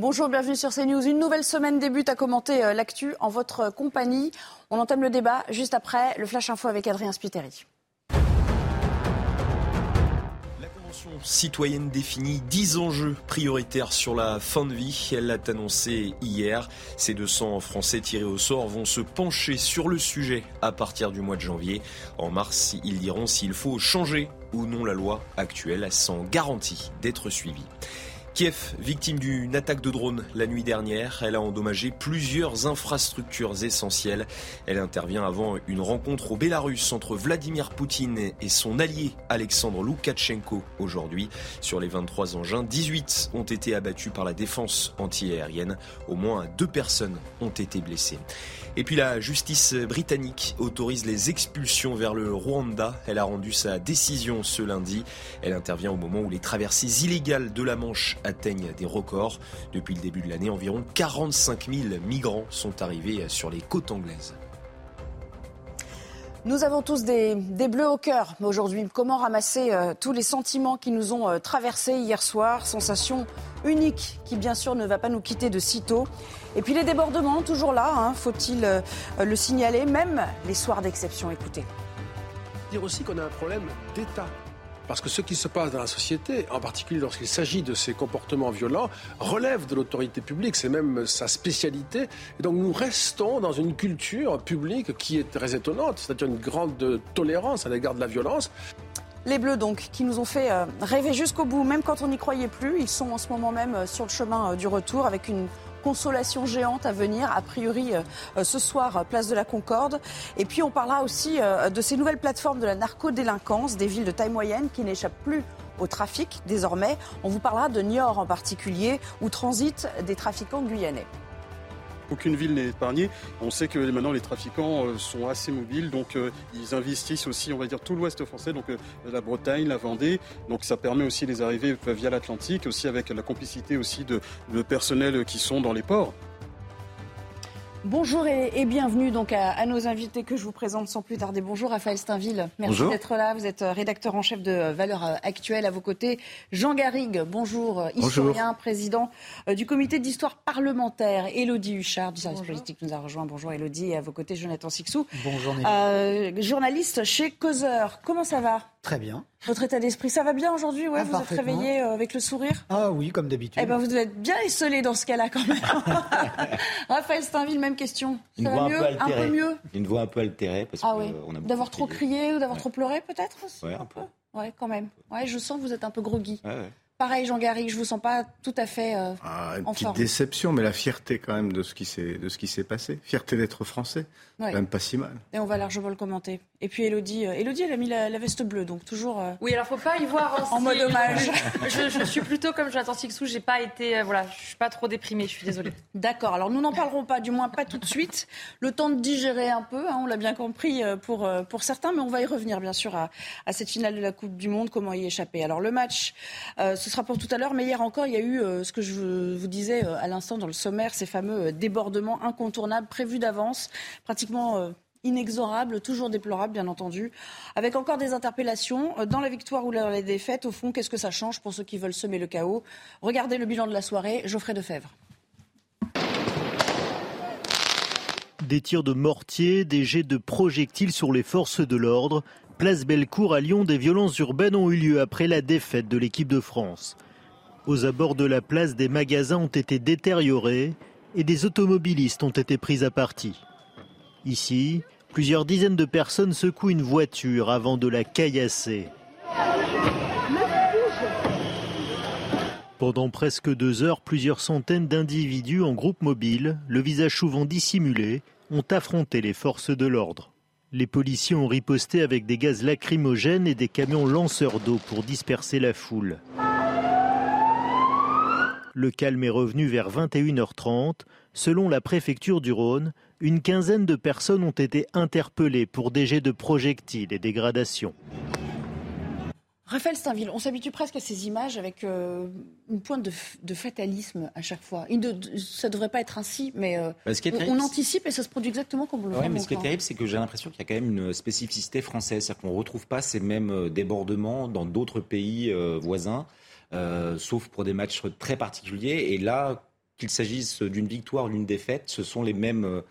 Bonjour, bienvenue sur CNews. Une nouvelle semaine débute à commenter euh, l'actu en votre compagnie. On entame le débat juste après le Flash Info avec Adrien Spiteri. La Convention citoyenne définit 10 enjeux prioritaires sur la fin de vie. Elle l'a annoncé hier. Ces 200 Français tirés au sort vont se pencher sur le sujet à partir du mois de janvier. En mars, ils diront s'il faut changer ou non la loi actuelle sans garantie d'être suivie. Kiev, victime d'une attaque de drone la nuit dernière, elle a endommagé plusieurs infrastructures essentielles. Elle intervient avant une rencontre au Bélarus entre Vladimir Poutine et son allié Alexandre Loukachenko aujourd'hui. Sur les 23 engins, 18 ont été abattus par la défense antiaérienne. Au moins deux personnes ont été blessées. Et puis la justice britannique autorise les expulsions vers le Rwanda. Elle a rendu sa décision ce lundi. Elle intervient au moment où les traversées illégales de la Manche atteignent des records. Depuis le début de l'année, environ 45 000 migrants sont arrivés sur les côtes anglaises. Nous avons tous des, des bleus au cœur aujourd'hui. Comment ramasser euh, tous les sentiments qui nous ont euh, traversés hier soir? Sensation unique qui, bien sûr, ne va pas nous quitter de sitôt. Et puis les débordements, toujours là, hein, faut-il euh, le signaler, même les soirs d'exception. Écoutez. Dire aussi qu'on a un problème d'État. Parce que ce qui se passe dans la société, en particulier lorsqu'il s'agit de ces comportements violents, relève de l'autorité publique, c'est même sa spécialité. Et donc nous restons dans une culture publique qui est très étonnante, c'est-à-dire une grande tolérance à l'égard de la violence. Les Bleus, donc, qui nous ont fait euh, rêver jusqu'au bout, même quand on n'y croyait plus. Ils sont en ce moment même euh, sur le chemin euh, du retour avec une consolation géante à venir, a priori euh, ce soir, place de la Concorde. Et puis on parlera aussi euh, de ces nouvelles plateformes de la narcodélinquance, des villes de taille moyenne qui n'échappent plus au trafic désormais. On vous parlera de Niort en particulier, où transitent des trafiquants guyanais. Aucune ville n'est épargnée. On sait que maintenant les trafiquants euh, sont assez mobiles, donc euh, ils investissent aussi, on va dire, tout l'ouest français, donc euh, la Bretagne, la Vendée. Donc ça permet aussi les arrivées via l'Atlantique, aussi avec la complicité aussi de, de personnels qui sont dans les ports. Bonjour et, et bienvenue donc à, à, nos invités que je vous présente sans plus tarder. Bonjour Raphaël Steinville, merci d'être là. Vous êtes rédacteur en chef de Valeurs Actuelles à vos côtés. Jean Garrigue, bonjour, historien, bonjour. président du comité d'histoire parlementaire. Élodie Huchard du service bonjour. politique nous a rejoint. Bonjour Élodie et à vos côtés Jonathan Sixou. Bonjour. Euh, journaliste chez Causeur. Comment ça va? Très bien. Votre état d'esprit, ça va bien aujourd'hui ouais, ah, Vous êtes réveillé euh, avec le sourire? Ah oui, comme d'habitude. Eh ben, vous devez être bien esselé dans ce cas-là quand même. Raphaël Steinville, même question. Ça Une va voix mieux un peu altérée. Un peu mieux? Une voix un peu altérée parce Ah que, oui. on a beaucoup D'avoir trop crié. ou d'avoir Ouais. trop pleuré peut-être? Ouais, un peu. Ouais, quand même. Ouais, je sens que vous êtes un peu groggy. Ouais, ouais. Pareil, Jean Garrigue, je vous sens pas tout à fait euh, Ah, une en petite forme. déception, mais la fierté quand même de ce qui s'est de ce qui s'est passé. Fierté d'être français, Ouais. même pas si mal. Et on va largement le commenter. Et puis Elodie, euh, Elodie, elle a mis la, la veste bleue, donc toujours. euh, Oui, alors faut pas y voir En mode hommage. Je, je suis plutôt comme Jonathan Sixou, j'ai pas été, euh, voilà, je suis pas trop déprimée, je suis désolée. D'accord, alors nous n'en parlerons pas, du moins pas tout de suite. Le temps de digérer un peu, hein, on l'a bien compris pour, pour certains, mais on va y revenir bien sûr à, à cette finale de la Coupe du Monde, comment y échapper. Alors le match, euh, ce sera pour tout à l'heure, mais hier encore, il y a eu euh, ce que je vous disais euh, à l'instant dans le sommaire, ces fameux débordements incontournables prévus d'avance, pratiquement... inexorables, toujours déplorables bien entendu, avec encore des interpellations. Euh, Dans la victoire ou dans la défaite, au fond, qu'est-ce que ça change pour ceux qui veulent semer le chaos? Regardez le bilan de la soirée, Geoffrey Defebvre. Des tirs de mortier, des jets de projectiles sur les forces de l'ordre. Place Bellecour à Lyon, des violences urbaines ont eu lieu après la défaite de l'équipe de France. Aux abords de la place, des magasins ont été détériorés et des automobilistes ont été pris à partie. Ici, plusieurs dizaines de personnes secouent une voiture avant de la caillasser. Pendant presque deux heures, plusieurs centaines d'individus en groupe mobile, le visage souvent dissimulé, ont affronté les forces de l'ordre. Les policiers ont riposté avec des gaz lacrymogènes et des camions lanceurs d'eau pour disperser la foule. Le calme est revenu vers 21h30. Selon la préfecture du Rhône, une quinzaine de personnes ont été interpellées pour des jets de projectiles et dégradations. Raphaël Steinville, on s'habitue presque à ces images avec euh, une pointe de, fatalisme à chaque fois. ça ne devrait pas être ainsi, mais euh, bah, on, anticipe et ça se produit exactement comme on le voit. mais ce qui est terrible, c'est que j'ai l'impression qu'il y a quand même une spécificité française. C'est-à-dire qu'on ne retrouve pas ces mêmes euh, débordements dans d'autres pays voisins, sauf pour des matchs très particuliers. Et là, qu'il s'agisse d'une victoire ou d'une défaite, ce sont les mêmes,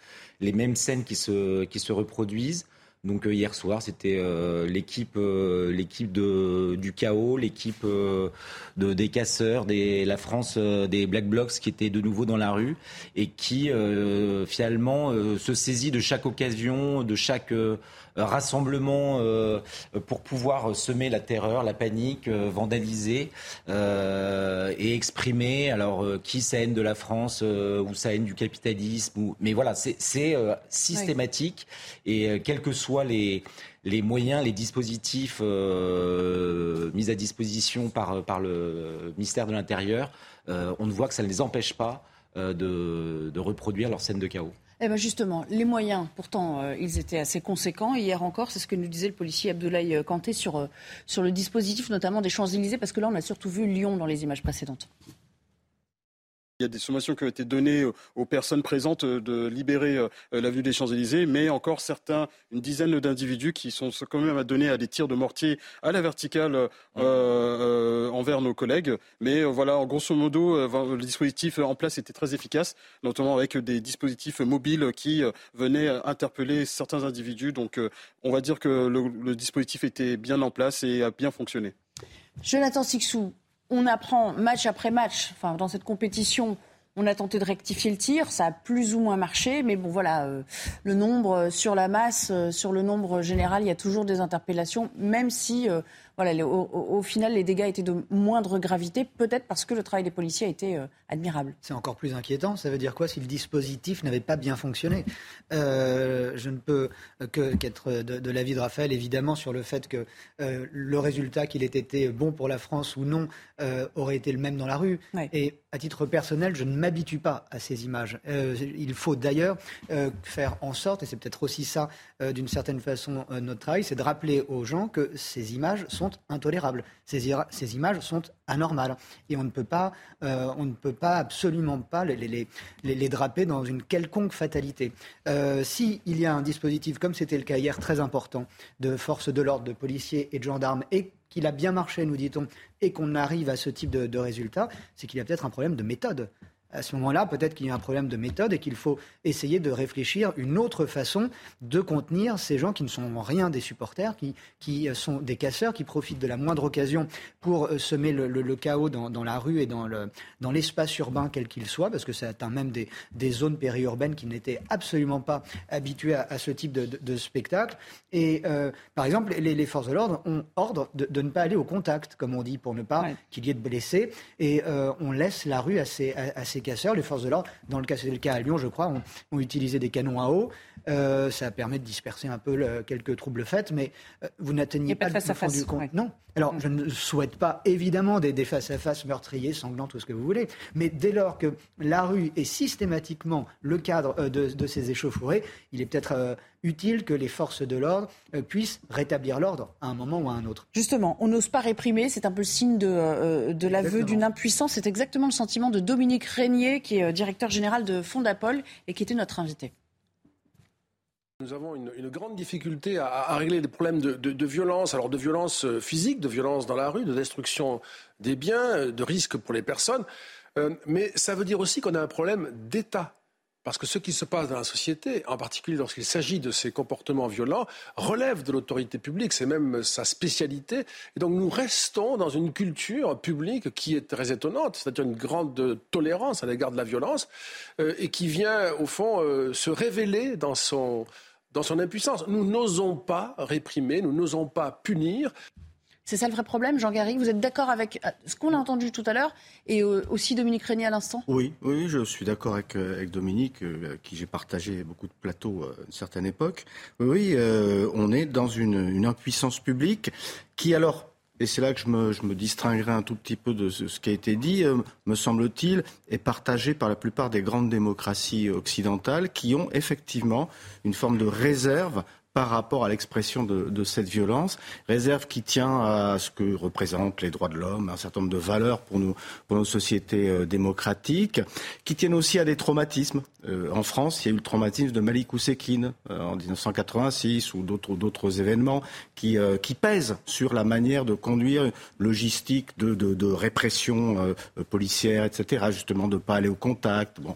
les mêmes scènes qui se, qui se reproduisent. Donc euh, hier soir, c'était euh, l'équipe, euh, l'équipe du chaos, l'équipe de, des casseurs, des, la France des Black Blocs qui étaient de nouveau dans la rue et qui finalement se saisit de chaque occasion, de chaque rassemblement pour pouvoir semer la terreur, la panique, vandaliser et exprimer alors qui sa haine de la France ou sa haine du capitalisme. Ou... Mais voilà, c'est systématique et quel que soit les, moyens, les dispositifs euh, mis à disposition par, le ministère de l'Intérieur, euh, on ne voit que ça ne les empêche pas euh, de, reproduire leur scène de chaos. Eh ben justement, les moyens, pourtant, ils étaient assez conséquents. Hier encore, c'est ce que nous disait le policier Abdoulaye Kanté sur le dispositif, notamment des Champs-Élysées, parce que là, on a surtout vu Lyon dans les images précédentes. Il y a des sommations qui ont été données aux personnes présentes de libérer euh, l'avenue des Champs-Élysées, mais encore certains, une dizaine d'individus qui sont quand même à donner à des tirs de mortier à la verticale euh, euh, envers nos collègues. Mais voilà, en grosso modo, le dispositif en place était très efficace, notamment avec des dispositifs mobiles qui venaient interpeller certains individus. Donc on va dire que le, le dispositif était bien en place et a bien fonctionné. Jonathan Sixou, on apprend match après match, enfin, dans cette compétition, on a tenté de rectifier le tir, ça a plus ou moins marché, mais bon voilà, euh, le nombre euh, sur la masse, euh, sur le nombre général, il y a toujours des interpellations, même si voilà, au, final, les dégâts étaient de moindre gravité, peut-être parce que le travail des policiers a été euh, admirable. C'est encore plus inquiétant. Ça veut dire quoi si le dispositif n'avait pas bien fonctionné? Euh, Je ne peux qu'être de, l'avis de Raphaël, évidemment, sur le fait que euh, le résultat, qu'il ait été bon pour la France ou non, aurait été le même dans la rue. Et à titre personnel, je ne m'habitue pas à ces images. il faut d'ailleurs faire en sorte, et c'est peut-être aussi ça, d'une certaine façon, notre travail, c'est de rappeler aux gens que ces images sont intolérables. Ces, images sont anormales. Et on ne peut pas, euh, on ne peut pas absolument pas les, draper dans une quelconque fatalité. Euh, S'il y a un dispositif, comme c'était le cas hier, très important, de forces de l'ordre, de policiers et de gendarmes, et qu'il a bien marché, nous dit-on, et qu'on arrive à ce type de, de résultat, c'est qu'il y a peut-être un problème de méthode à ce moment-là, peut-être qu'il y a un problème de méthode et qu'il faut essayer de réfléchir une autre façon de contenir ces gens qui ne sont rien des supporters, qui, qui sont des casseurs, qui profitent de la moindre occasion pour euh, semer le, le, chaos dans, dans, la rue et dans, le, dans l'espace urbain quel qu'il soit, parce que ça atteint même des, des zones périurbaines qui n'étaient absolument pas habituées à, ce type de, de, spectacle. Et euh, par exemple, les, les, forces de l'ordre ont ordre de, de, ne pas aller au contact, comme on dit, pour ne pas qu'il y ait de blessés, et euh, on laisse la rue assez à, casseurs, les forces de l'ordre, dans le cas, c'est le cas à Lyon, je crois, ont, utilisé des canons à eau. Euh, ça permet de disperser un peu quelques troubles faits, mais euh, vous n'atteignez pas, le fond du compte. Non. Alors, je ne souhaite pas évidemment des, face-à-face meurtriers, sanglants, tout ce que vous voulez, mais dès lors que la rue est systématiquement le cadre euh, de, ces échauffourées, il est peut-être utile que les forces de l'ordre puissent rétablir l'ordre à un moment ou à un autre. Justement, on n'ose pas réprimer, c'est un peu le signe de, de l'aveu d'une impuissance. C'est exactement le sentiment de Dominique Régnier, qui est directeur général de Fondapol et qui était notre invité. Nous avons une, grande difficulté à, régler les problèmes de, violence, alors de violence euh, physique, de violence dans la rue, de destruction des biens, euh, de risque pour les personnes. Euh, mais ça veut dire aussi qu'on a un problème d'État. Parce que ce qui se passe dans la société, en particulier lorsqu'il s'agit de ces comportements violents, relève de l'autorité publique, c'est même sa spécialité. Et donc nous restons dans une culture publique qui est très étonnante, c'est-à-dire une grande tolérance à l'égard de la violence, et qui vient au fond se révéler dans son, dans son impuissance. Nous n'osons pas réprimer, nous n'osons pas punir. C'est ça le vrai problème, Jean Garry? Vous êtes d'accord avec euh, ce qu'on a entendu tout à l'heure et euh, aussi Dominique Régnier à l'instant? Oui, oui, je suis d'accord avec, euh, Dominique, qui j'ai partagé beaucoup de plateaux à une certaine époque. Oui, on est dans une, impuissance publique qui alors et c'est là que je me, distinguerai un tout petit peu de ce, qui a été dit, me semble-t-il, est partagé par la plupart des grandes démocraties occidentales qui ont effectivement une forme de réserve par rapport à l'expression de, de, cette violence, réserve qui tient à ce que représentent les droits de l'homme, un certain nombre de valeurs pour, nous, pour nos sociétés euh, démocratiques, qui tiennent aussi à des traumatismes. Euh, en France, il y a eu le traumatisme de Malik Oussekine euh, en 1986 ou d'autres, événements qui, euh, qui pèsent sur la manière de conduire logistique de, de, de répression euh, policière, etc., justement de ne pas aller au contact. Bon.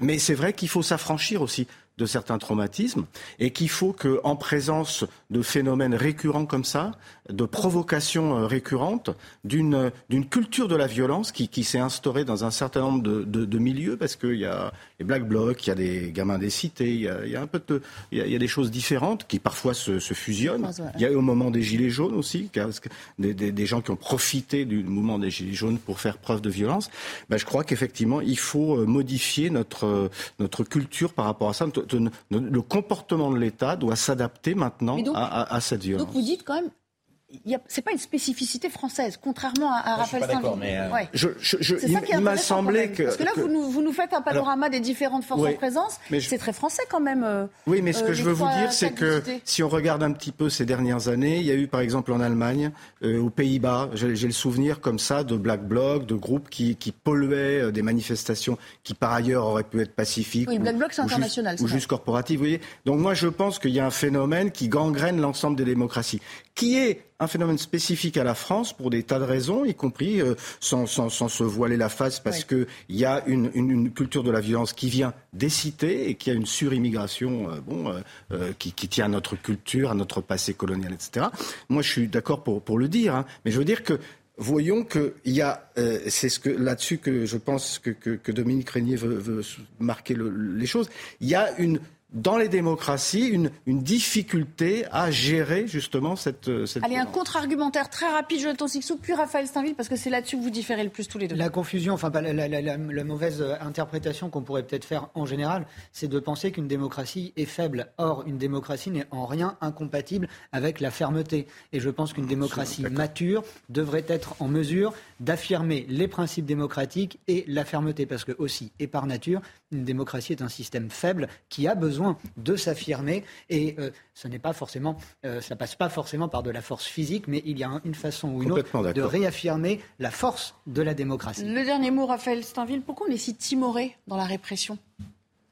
mais c'est vrai qu'il faut s'affranchir aussi de certains traumatismes et qu'il faut qu'en présence de phénomènes récurrents comme ça, de provocations euh, récurrentes, d'une culture de la violence qui, qui s'est instaurée dans un certain nombre de, de, de milieux, parce qu'il y a les Black Blocs, il y a des gamins des cités, il y a, il y a un peu de, il y a, il y a, des choses différentes qui parfois se, se fusionnent. Il y a eu au moment des Gilets jaunes aussi, des, des, des, gens qui ont profité du mouvement des Gilets jaunes pour faire preuve de violence. Ben, je crois qu'effectivement, il faut euh, modifier notre, notre culture par rapport à ça. Le comportement de l'État doit s'adapter maintenant donc, à, à, à cette violence. Donc vous dites quand même c'est pas une spécificité française, contrairement à, à Raphaël Steinville. Euh... Ouais. Je, je, je, il, il m'a semblé que parce que là que... Vous, nous, vous nous faites un panorama Alors, des différentes forces oui, en présence. C'est très français quand même. Euh, oui, mais ce que euh, je veux vous dire, c'est que si on regarde un petit peu ces dernières années, il y a eu par exemple en Allemagne, euh, aux Pays-Bas, j'ai le souvenir comme ça de Black Bloc, de groupes qui, qui polluaient euh, des manifestations qui par ailleurs auraient pu être pacifiques. Oui, ou, Black Bloc c'est international. Juste, ou juste corporatives. Vous voyez. Donc moi je pense qu'il y a un phénomène qui gangrène l'ensemble des démocraties, qui est un phénomène spécifique à la France pour des tas de raisons, y compris euh, sans, sans, sans, se voiler la face, parce oui. qu'il y a une, une, une, culture de la violence qui vient des cités et qui a une surimmigration euh, bon, euh, euh, qui, qui, tient à notre culture, à notre passé colonial, etc. Moi, je suis d'accord pour, pour le dire, hein, mais je veux dire que voyons qu'il y a, euh, c'est ce que là-dessus que je pense que, que, que Dominique Régnier veut, veut marquer le, les choses. Il y a une dans les démocraties une, une, difficulté à gérer justement cette. cette Allez, violence. un contre-argumentaire très rapide, Jonathan Sixou, puis Raphaël Steinville, parce que c'est là-dessus que vous différez le plus tous les deux. La confusion, enfin la, la, la, la mauvaise interprétation qu'on pourrait peut-être faire en général, c'est de penser qu'une démocratie est faible. Or, une démocratie n'est en rien incompatible avec la fermeté. Et je pense qu'une démocratie mature devrait être en mesure d'affirmer les principes démocratiques et la fermeté, parce que aussi, et par nature, une démocratie est un système faible qui a besoin de s'affirmer. Et euh, ce n'est pas forcément, euh, ça passe pas forcément par de la force physique, mais il y a une façon ou une autre de réaffirmer la force de la démocratie. Le dernier mot, Raphaël Steinville, pourquoi on est si timoré dans la répression?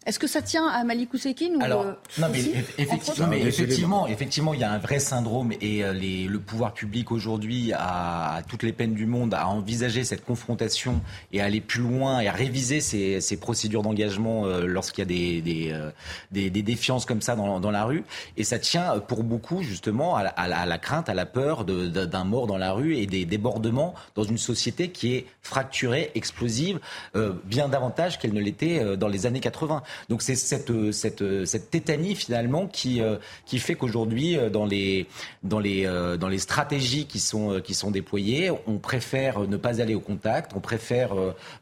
Est-ce que ça tient à Malik Oussekine ou Alors, euh, non, mais, effectivement, mais effectivement, effectivement, il y a un vrai syndrome et euh, les, le pouvoir public aujourd'hui a, a, toutes les peines du monde à envisager cette confrontation et à aller plus loin et à réviser ces, ces procédures d'engagement euh, lorsqu'il y a des, des, des, des, défiances comme ça dans, dans, la rue. Et ça tient pour beaucoup justement à la, à la, à la crainte, à la peur d'un mort dans la rue et des débordements dans une société qui est fracturée, explosive, euh, bien davantage qu'elle ne l'était dans les années 80. Donc c'est cette, cette, cette tétanie finalement qui, euh, qui fait qu'aujourd'hui, dans les, dans, les, euh, dans les stratégies qui sont, qui sont déployées, on préfère ne pas aller au contact, on préfère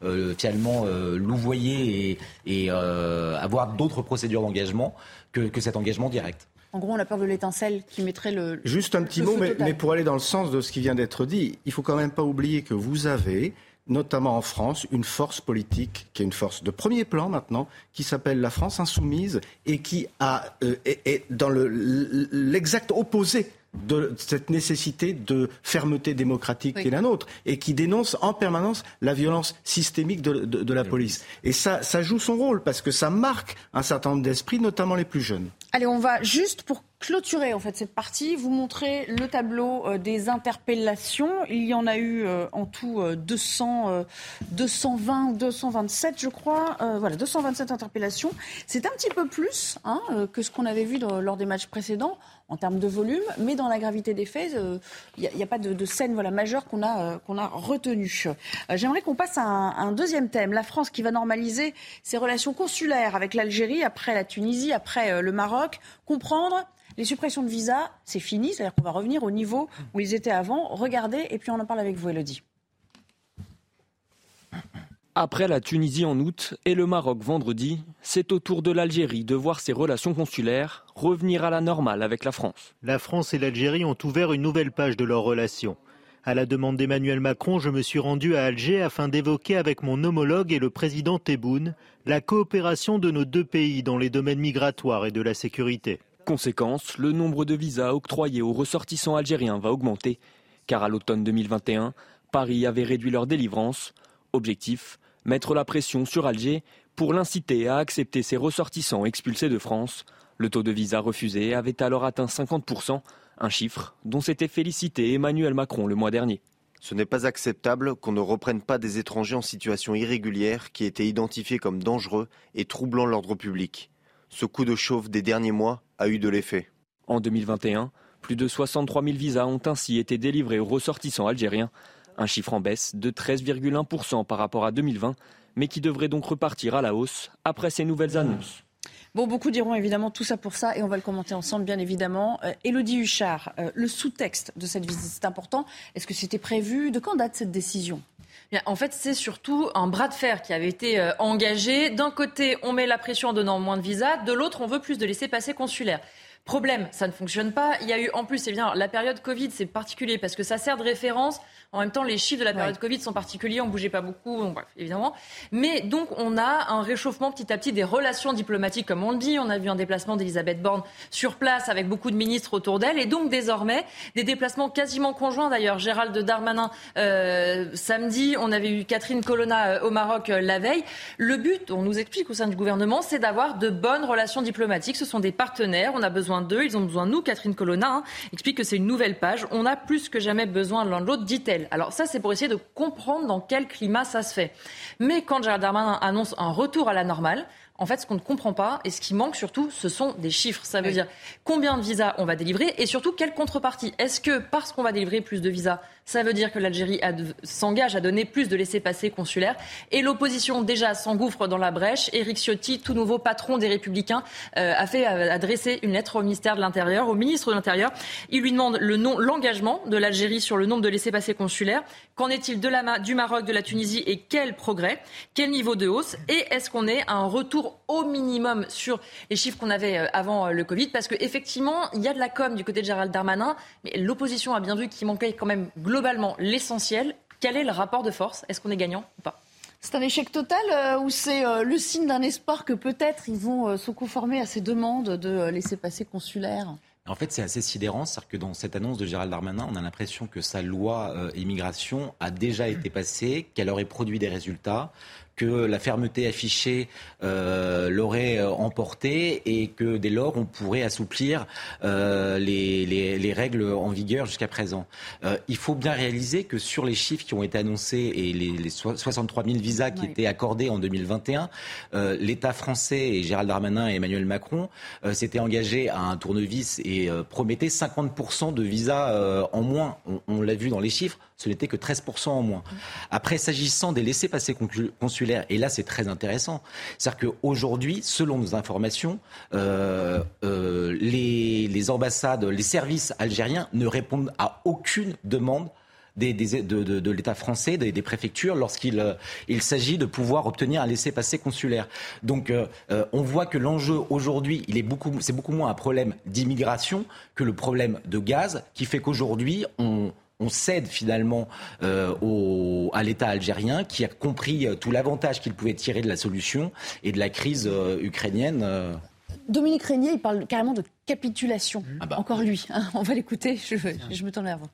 euh, finalement louvoyer et, et avoir d'autres procédures d'engagement que, que cet engagement direct. En gros, on a peur de l'étincelle qui mettrait le. Juste un petit mot, mais, mais, pour aller dans le sens de ce qui vient d'être dit, il faut quand même pas oublier que vous avez notamment en France, une force politique qui est une force de premier plan maintenant, qui s'appelle la France insoumise et qui a, euh, est, est, dans l'exact le, opposé de cette nécessité de fermeté démocratique oui. qui est la nôtre et qui dénonce en permanence la violence systémique de, de, de la police. Et ça, ça joue son rôle parce que ça marque un certain nombre d'esprits, notamment les plus jeunes. Allez, on va juste pour clôturer en fait cette partie, vous montrer le tableau euh, des interpellations. Il y en a eu euh, en tout euh, 200, 220 ou 227, je crois. Euh, voilà, 227 interpellations. C'est un petit peu plus hein, que ce qu'on avait vu lors des matchs précédents en termes de volume, mais dans la gravité des faits, il euh, n'y a, pas de, scène voilà, majeure qu'on a, euh, qu'on a retenue. Euh, J'aimerais qu'on passe à un, un, deuxième thème. La France qui va normaliser ses relations consulaires avec l'Algérie, après la Tunisie, après le Maroc. Comprendre les suppressions de visas, c'est fini, c'est-à-dire qu'on va revenir au niveau où ils étaient avant. Regardez, et puis on en parle avec vous, Elodie. Après la Tunisie en août et le Maroc vendredi, c'est au tour de l'Algérie de voir ses relations consulaires revenir à la normale avec la France. La France et l'Algérie ont ouvert une nouvelle page de leurs relations. À la demande d'Emmanuel Macron, je me suis rendu à Alger afin d'évoquer avec mon homologue et le président Tebboune la coopération de nos deux pays dans les domaines migratoires et de la sécurité. Conséquence, le nombre de visas octroyés aux ressortissants algériens va augmenter, car à l'automne 2021, Paris avait réduit leur délivrance. Objectif, mettre la pression sur Alger pour l'inciter à accepter ses ressortissants expulsés de France. Le taux de visa refusé avait alors atteint 50%, un chiffre dont s'était félicité Emmanuel Macron le mois dernier. Ce n'est pas acceptable qu'on ne reprenne pas des étrangers en situation irrégulière qui étaient identifiés comme dangereux et troublant l'ordre public. Ce coup de chauffe des derniers mois a eu de l'effet. En 2021, plus de 63 000 visas ont ainsi été délivrés aux ressortissants algériens, un chiffre en baisse de 13,1% par rapport à 2020, mais qui devrait donc repartir à la hausse après ces nouvelles annonces. Bon, beaucoup diront évidemment tout ça pour ça et on va le commenter ensemble, bien évidemment. Euh, Élodie Huchard, euh, le sous-texte de cette visite, c'est important. Est-ce que c'était prévu? De quand date cette décision? En fait, c'est surtout un bras de fer qui avait été euh, engagé. D'un côté, on met la pression en donnant moins de visas. De l'autre, on veut plus de laissés-passer consulaires. Problème, ça ne fonctionne pas. Il y a eu, en plus, c'est bien, la période Covid, c'est particulier parce que ça sert de référence en même temps, les chiffres de la période Covid sont particuliers, on ne bougeait pas beaucoup, bref, évidemment. Mais donc, on a un réchauffement petit à petit des relations diplomatiques, comme on le dit. On a vu un déplacement d'Elisabeth Borne sur place avec beaucoup de ministres autour d'elle. Et donc, désormais, des déplacements quasiment conjoints d'ailleurs. Gérald Darmanin, euh, samedi, on avait eu Catherine Colonna euh, au Maroc euh, la veille. Le but, on nous explique au sein du gouvernement, c'est d'avoir de bonnes relations diplomatiques. Ce sont des partenaires, on a besoin d'eux, ils ont besoin de nous. Catherine Colonna hein, explique que c'est une nouvelle page. On a plus que jamais besoin l'un de l'autre, dit-elle. Alors ça, c'est pour essayer de comprendre dans quel climat ça se fait. Mais quand Gérald Darmanin annonce un retour à la normale, en fait, ce qu'on ne comprend pas et ce qui manque surtout, ce sont des chiffres. Ça veut dire combien de visas on va délivrer et surtout quelle contrepartie. Est-ce que parce qu'on va délivrer plus de visas, ça veut dire que l'Algérie s'engage à donner plus de laissés-passer consulaires. Et l'opposition déjà s'engouffre dans la brèche. Éric Ciotti, tout nouveau patron des Républicains, euh, a fait euh, adresser une lettre au ministère de l'Intérieur, au ministre de l'Intérieur. Il lui demande le nom, l'engagement de l'Algérie sur le nombre de laissés-passer consulaires. Qu'en est-il du Maroc, de la Tunisie et quel progrès? Quel niveau de hausse? Et est-ce qu'on est à un retour au minimum sur les chiffres qu'on avait euh, avant le Covid? Parce qu'effectivement, il y a de la com du côté de Gérald Darmanin, mais l'opposition a bien vu qu'il manquait quand même globalement globalement l'essentiel. Quel est le rapport de force? Est-ce qu'on est gagnant ou pas? C'est un échec total euh, ou c'est euh, le signe d'un espoir que peut-être ils vont euh, se conformer à ces demandes de laisser passer consulaire? En fait, c'est assez sidérant, c'est-à-dire que dans cette annonce de Gérald Darmanin, on a l'impression que sa loi immigration a déjà été passée, qu'elle aurait produit des résultats, que la fermeté affichée euh, l'aurait euh, emporté et que dès lors on pourrait assouplir euh, les, les, règles en vigueur jusqu'à présent. il faut bien réaliser que sur les chiffres qui ont été annoncés et les, 63 000 visas qui étaient accordés en 2021, l'État français et Gérald Darmanin et Emmanuel Macron s'étaient engagés à un tournevis et promettaient 50% de visas en moins. On, l'a vu dans les chiffres, ce n'était que 13% en moins. Après, s'agissant des laissés-passer consulaires, et là, c'est très intéressant. C'est-à-dire qu'aujourd'hui, selon nos informations, euh, euh, les, ambassades, les services algériens ne répondent à aucune demande de, l'État français, des, préfectures, lorsqu'il euh, il s'agit de pouvoir obtenir un laissez-passer consulaire. Donc, on voit que l'enjeu aujourd'hui, il est beaucoup, c'est beaucoup moins un problème d'immigration que le problème de gaz, qui fait qu'aujourd'hui, on, on cède finalement euh, à l'État algérien qui a compris euh, tout l'avantage qu'il pouvait tirer de la solution et de la crise euh, ukrainienne. Dominique Régnier, il parle carrément de capitulation. Ah bah. Encore lui. Hein. on va l'écouter. Je, me tourne vers vous.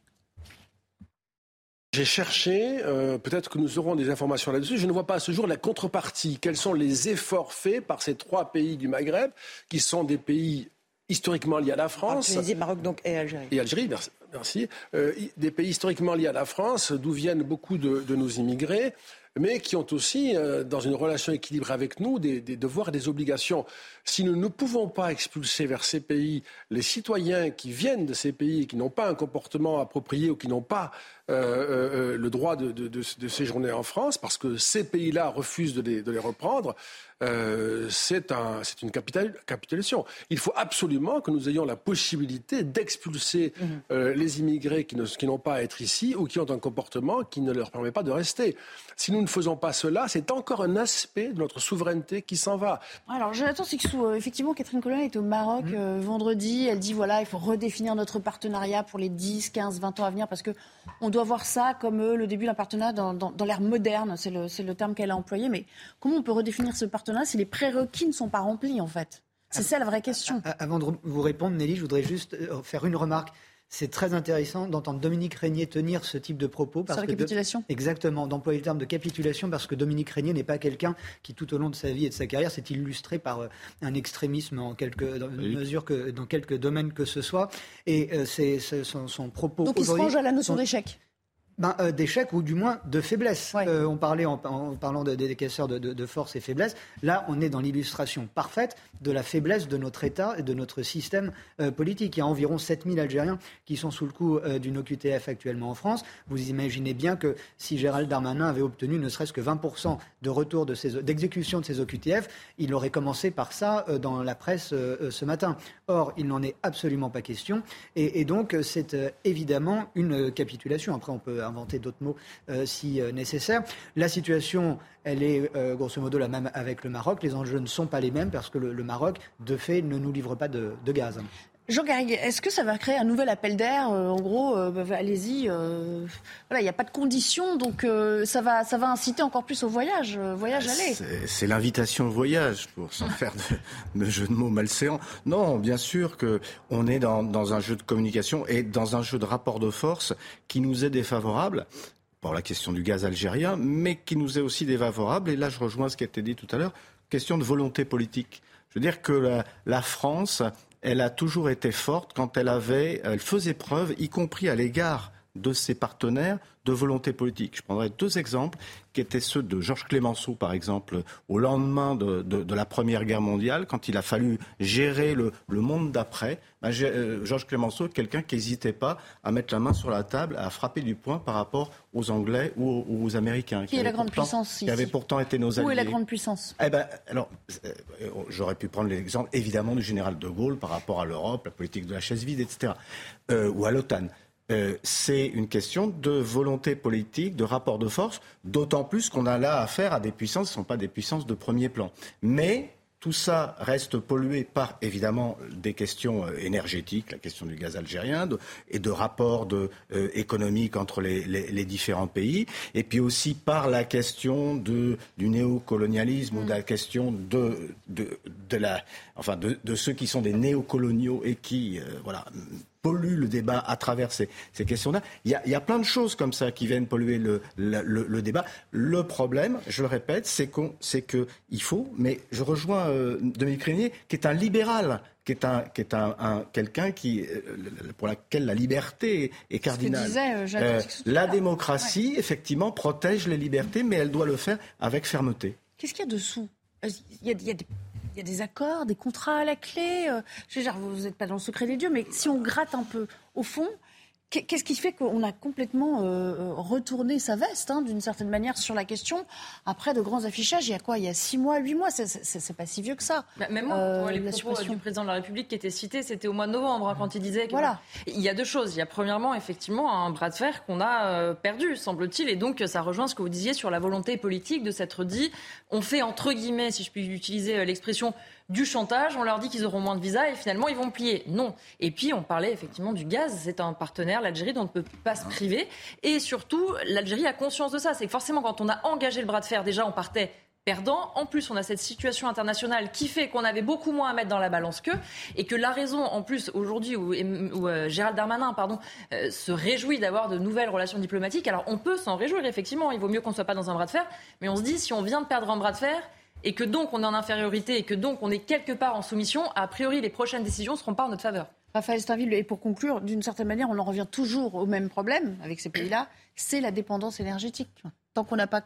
J'ai cherché, peut-être que nous aurons des informations là-dessus. Je ne vois pas à ce jour la contrepartie. Quels sont les efforts faits par ces trois pays du Maghreb, qui sont des pays historiquement liés à la France. Tunisie, Maroc donc, et Algérie. Et Algérie, merci. Euh, des pays historiquement liés à la France, d'où viennent beaucoup de, nos immigrés, mais qui ont aussi, euh, dans une relation équilibrée avec nous, des, devoirs et des obligations. Si nous ne pouvons pas expulser vers ces pays les citoyens qui viennent de ces pays et qui n'ont pas un comportement approprié ou qui n'ont pas le droit de, de, de, séjourner en France parce que ces pays-là refusent de les, reprendre, c'est un, une capitulation. Il faut absolument que nous ayons la possibilité d'expulser mhm. les immigrés qui, qui n'ont pas à être ici ou qui ont un comportement qui ne leur permet pas de rester. Si nous ne faisons pas cela, c'est encore un aspect de notre souveraineté qui s'en va. Alors, Jonathan Sixou, effectivement, Catherine Colonna est au Maroc Mmh. euh, vendredi. Elle dit voilà, il faut redéfinir notre partenariat pour les 10, 15, 20 ans à venir parce que on doit voir ça comme euh, le début d'un partenariat dans, dans- dans l'ère moderne. C'est le, c'est le terme qu'elle a employé. Mais comment on peut redéfinir ce partenariat si les prérequis ne sont pas remplis, en fait? C'est ça la vraie question. A- Avant de vous répondre, Nelly, je voudrais juste euh, faire une remarque. C'est très intéressant d'entendre Dominique Régnier tenir ce type de propos. Sur la que de- capitulation? Exactement, d'employer le terme de capitulation parce que Dominique Régnier n'est pas quelqu'un qui, tout au long de sa vie et de sa carrière, s'est illustré par euh, un extrémisme en quelque dans une mesure que dans quelques domaines que ce soit. Et euh, c'est c'est son, son propos. Donc, il se range à la notion d'échec. Ben, euh, d'échec ou du moins de faiblesse. Euh, on parlait en, en parlant de- des caisseurs de, de- de force et faiblesse. Là, on est dans l'illustration parfaite de la faiblesse de notre État et de notre système euh, politique. Il y a environ 7000 Algériens qui sont sous le coup euh, d'une OQTF actuellement en France. Vous imaginez bien que si Gérald Darmanin avait obtenu ne serait-ce que 20% de retour de d'exécution de ces OQTF, il aurait commencé par ça dans la presse ce matin. Or, il n'en est absolument pas question. Et, et donc, c'est évidemment une capitulation. Après, on peut inventer d'autres mots euh, si euh, nécessaire. La situation, elle est euh, grosso modo la même avec le Maroc. Les enjeux ne sont pas les mêmes parce que le, Maroc, de fait, ne nous livre pas de gaz. Jean Garrigue, est-ce que ça va créer un nouvel appel d'air Euh, En gros, euh, bah, allez-y. euh, voilà, il n'y a pas de conditions, donc euh, ça, va, ça va inciter encore plus au voyage. euh, voyage aller. C'est- l'invitation au voyage, pour s'en faire de, de jeu de mots malséants. Non, bien sûr que on est dans, dans un jeu de communication et dans un jeu de rapport de force qui nous est défavorable pour la question du gaz algérien, mais qui nous est aussi défavorable. Et là, je rejoins ce qui a été dit tout à l'heure, question de volonté politique. Je veux dire que la, la France, elle a toujours été forte. Quand elle avait, elle faisait preuve, y compris à l'égard de ses partenaires, de volonté politique. Je prendrai deux exemples qui étaient ceux de Georges Clémenceau, par exemple, au lendemain de, de- de la Première Guerre mondiale, quand il a fallu gérer le, le monde d'après. Ben, euh, Georges Clémenceau quelqu'un qui n'hésitait pas à mettre la main sur la table, à frapper du poing par rapport aux Anglais ou aux, Américains. Qui est la grande pourtant- puissance Qui ici avaient pourtant été nos alliés. Où est la grande puissance? Eh ben, alors, euh, j'aurais pu prendre l'exemple évidemment du général de Gaulle par rapport à l'Europe, la politique de la chaise vide, etc., euh, ou à l'OTAN. Euh, c'est une question de volonté politique, de rapport de force, d'autant plus qu'on a là affaire à des puissances qui ne sont pas des puissances de premier plan. Mais tout ça reste pollué par, évidemment, des questions euh, énergétiques, la question du gaz algérien, de- et de rapports de, euh, économiques entre les, les- les différents pays, et puis aussi par la question de, du néocolonialisme ou de la question de, de, de la, enfin de, de ceux qui sont des néocoloniaux et qui, euh, voilà, polluent le débat à travers ces, ces questions-là. Il y, a, il y a plein de choses comme ça qui viennent polluer le, le, le- le débat. Le problème, je le répète, c'est qu'on, c'est que il faut. Mais je rejoins euh, Dominique Régnier, qui est un libéral, qui est un, qui est un, un- quelqu'un qui, euh, pour laquelle la liberté est cardinale. disait, euh, Euh, la démocratie, effectivement, protège les libertés, mais elle doit le faire avec fermeté. Qu'est-ce qu'il y a dessous? Il y a, il y a des, il y a des accords, des contrats à la clé. euh, je veux dire, vous n'êtes pas dans le secret des dieux, mais si on gratte un peu au fond, qu'est-ce qui fait qu'on a complètement euh, retourné sa veste, hein, d'une certaine manière, sur la question Après de grands affichages, il y a quoi? Il y a six mois, huit mois, c'est- pas si vieux que ça. Bah, Même moi, Euh, les propos du président de la République qui étaient cités, c'était au mois de novembre, hein, quand il disait que... Voilà. Il y a deux choses. Il y a premièrement, effectivement, un bras de fer qu'on a euh, perdu, semble-t-il. Et donc, ça rejoint ce que vous disiez sur la volonté politique de s'être dit, on fait, entre guillemets, si je puis utiliser euh, l'expression, du chantage, on leur dit qu'ils auront moins de visas et finalement ils vont plier. Non. Et puis on parlait effectivement du gaz, c'est un partenaire, l'Algérie, dont on ne peut pas se priver. Et surtout, l'Algérie a conscience de ça. C'est que forcément quand on a engagé le bras de fer, déjà on partait perdant. En plus, on a cette situation internationale qui fait qu'on avait beaucoup moins à mettre dans la balance qu'eux et que la raison, en plus, aujourd'hui, où, euh, Gérald Darmanin pardon, euh, se réjouit d'avoir de nouvelles relations diplomatiques, alors on peut s'en réjouir, effectivement, il vaut mieux qu'on ne soit pas dans un bras de fer, mais on se dit, si on vient de perdre un bras de fer, et que donc on est en infériorité et que donc on est quelque part en soumission, a priori les prochaines décisions ne seront pas en notre faveur. Raphaël Stainville, et pour conclure, d'une certaine manière, on en revient toujours au même problème avec ces pays-là, c'est la dépendance énergétique. Tant qu'on n'a pas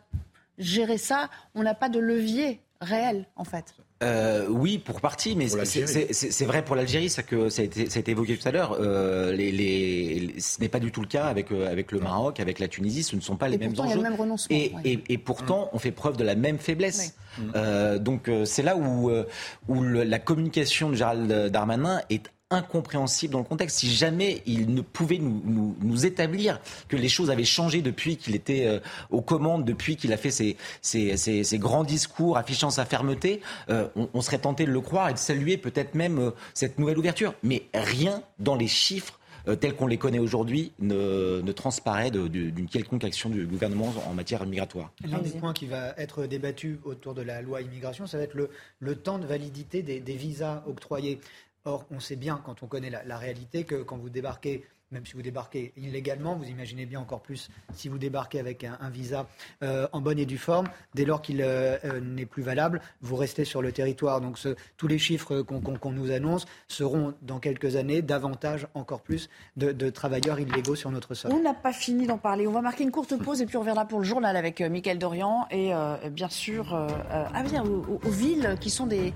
géré ça, on n'a pas de levier réel, en fait. Euh, oui, pour partie, mais c'est- l'Algérie. c'est c'est- c'est vrai pour l'Algérie, ça que ça a été, ça a été évoqué tout à l'heure. Euh, les, les- les- ce n'est pas du tout le cas avec euh, avec le Maroc, avec la Tunisie. Ce ne sont pas les mêmes pourtant, il y a enjeux. le même renoncement. Et, ouais. et- et pourtant, on fait preuve de la même faiblesse. Euh, donc, euh, c'est là où, euh, où le- la communication de Gérald Darmanin est incompréhensible dans le contexte. Si jamais il ne pouvait nous, nous, établir que les choses avaient changé depuis qu'il était euh, aux commandes, depuis qu'il a fait ses, ses, ses, grands discours affichant sa fermeté, euh, on, serait tenté de le croire et de saluer peut-être même euh, cette nouvelle ouverture. Mais rien dans les chiffres tels qu'on les connaît aujourd'hui ne, ne, transparaît d'une quelconque action du gouvernement en matière migratoire. L'un des points qui va être débattu autour de la loi immigration, ça va être le, le temps de validité des, des visas octroyés. Or, on sait bien, quand on connaît la, réalité, que quand vous débarquez même si vous débarquez illégalement, vous imaginez bien encore plus si vous débarquez avec un, visa euh, en bonne et due forme, dès lors qu'il euh, euh, n'est plus valable, vous restez sur le territoire. Donc tous les chiffres qu'on nous annonce seront dans quelques années davantage, encore plus, de, travailleurs illégaux sur notre sol. On n'a pas fini d'en parler. On va marquer une courte pause et puis on reviendra pour le journal avec Mickaël Dorian et bien sûr ah bien, aux, aux, villes qui sont des,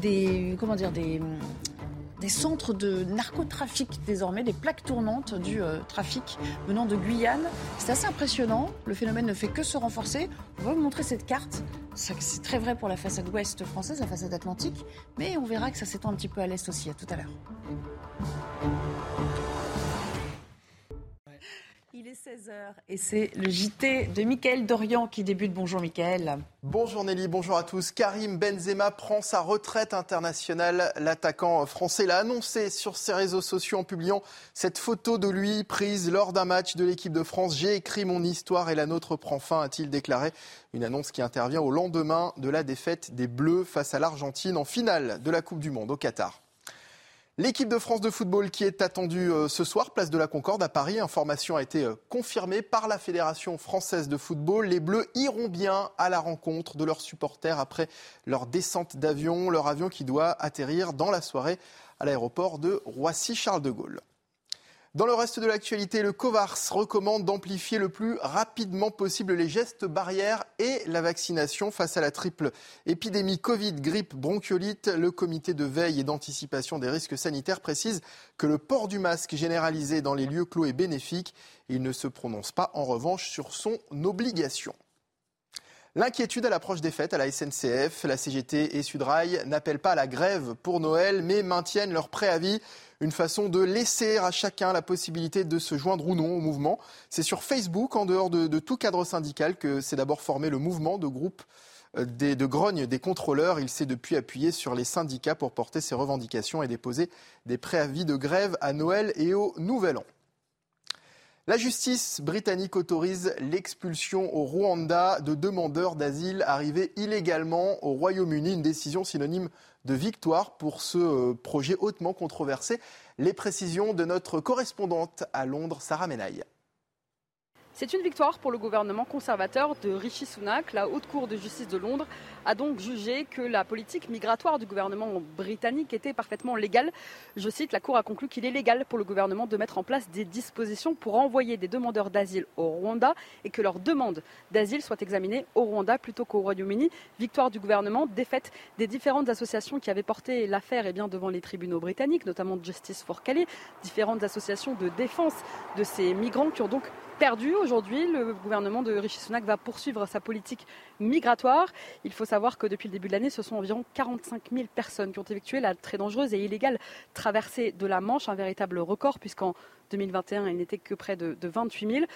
des comment dire des des centres de narcotrafic désormais, des plaques tournantes du euh, trafic venant de Guyane. C'est assez impressionnant. Le phénomène ne fait que se renforcer. On va vous montrer cette carte. C'est très vrai pour la façade ouest française, la façade atlantique, mais on verra que ça s'étend un petit peu à l'est aussi. À tout à l'heure. Il est 16h et c'est le JT de Mickaël Dorian qui débute. Bonjour Mickaël. Bonjour Nelly, bonjour à tous. Karim Benzema prend sa retraite internationale. L'attaquant français l'a annoncé sur ses réseaux sociaux en publiant cette photo de lui prise lors d'un match de l'équipe de France. J'ai écrit mon histoire et la nôtre prend fin, a-t-il déclaré. Une annonce qui intervient au lendemain de la défaite des Bleus face à l'Argentine en finale de la Coupe du Monde au Qatar. L'équipe de France de football qui est attendue euh, ce soir, place de la Concorde à Paris. Information a été euh, confirmée par la Fédération française de football. Les Bleus iront bien à la rencontre de leurs supporters après leur descente d'avion, leur avion qui doit atterrir dans la soirée à l'aéroport de Roissy-Charles de Gaulle. Dans le reste de l'actualité, le COVARS recommande d'amplifier le plus rapidement possible les gestes barrières et la vaccination face à la triple épidémie Covid, grippe, bronchiolite. Le comité de veille et d'anticipation des risques sanitaires précise que le port du masque généralisé dans les lieux clos est bénéfique. Il ne se prononce pas en revanche sur son obligation. L'inquiétude à l'approche des fêtes à la SNCF, la CGT et Sudrail n'appellent pas la grève pour Noël, mais maintiennent leur préavis une façon de laisser à chacun la possibilité de se joindre ou non au mouvement. C'est sur Facebook, en dehors de, tout cadre syndical, que s'est d'abord formé le mouvement de groupe euh, de grogne des contrôleurs. Il s'est depuis appuyé sur les syndicats pour porter ses revendications et déposer des préavis de grève à Noël et au Nouvel An. La justice britannique autorise l'expulsion au Rwanda de demandeurs d'asile arrivés illégalement au Royaume-Uni, une décision synonyme de victoire pour ce euh, projet hautement controversé. Les précisions de notre correspondante à Londres, Sarah Menaille. C'est une victoire pour le gouvernement conservateur de Rishi Sunak. La Haute Cour de justice de Londres a donc jugé que la politique migratoire du gouvernement britannique était parfaitement légale. Je cite, la Cour a conclu qu'il est légal pour le gouvernement de mettre en place des dispositions pour envoyer des demandeurs d'asile au Rwanda et que leur demande d'asile soit examinée au Rwanda plutôt qu'au Royaume-Uni. Victoire du gouvernement, défaite des différentes associations qui avaient porté l'affaire eh devant les tribunaux britanniques, notamment Justice for Calais, différentes associations de défense de ces migrants qui ont donc perdu aujourd'hui. Le gouvernement de Rishi Sunak va poursuivre sa politique migratoire. Il faut savoir que depuis le début de l'année, ce sont environ 45 000 personnes qui ont effectué la très dangereuse et illégale traversée de la Manche, un véritable record puisqu'en 2021, il n'était que près de, 28 000.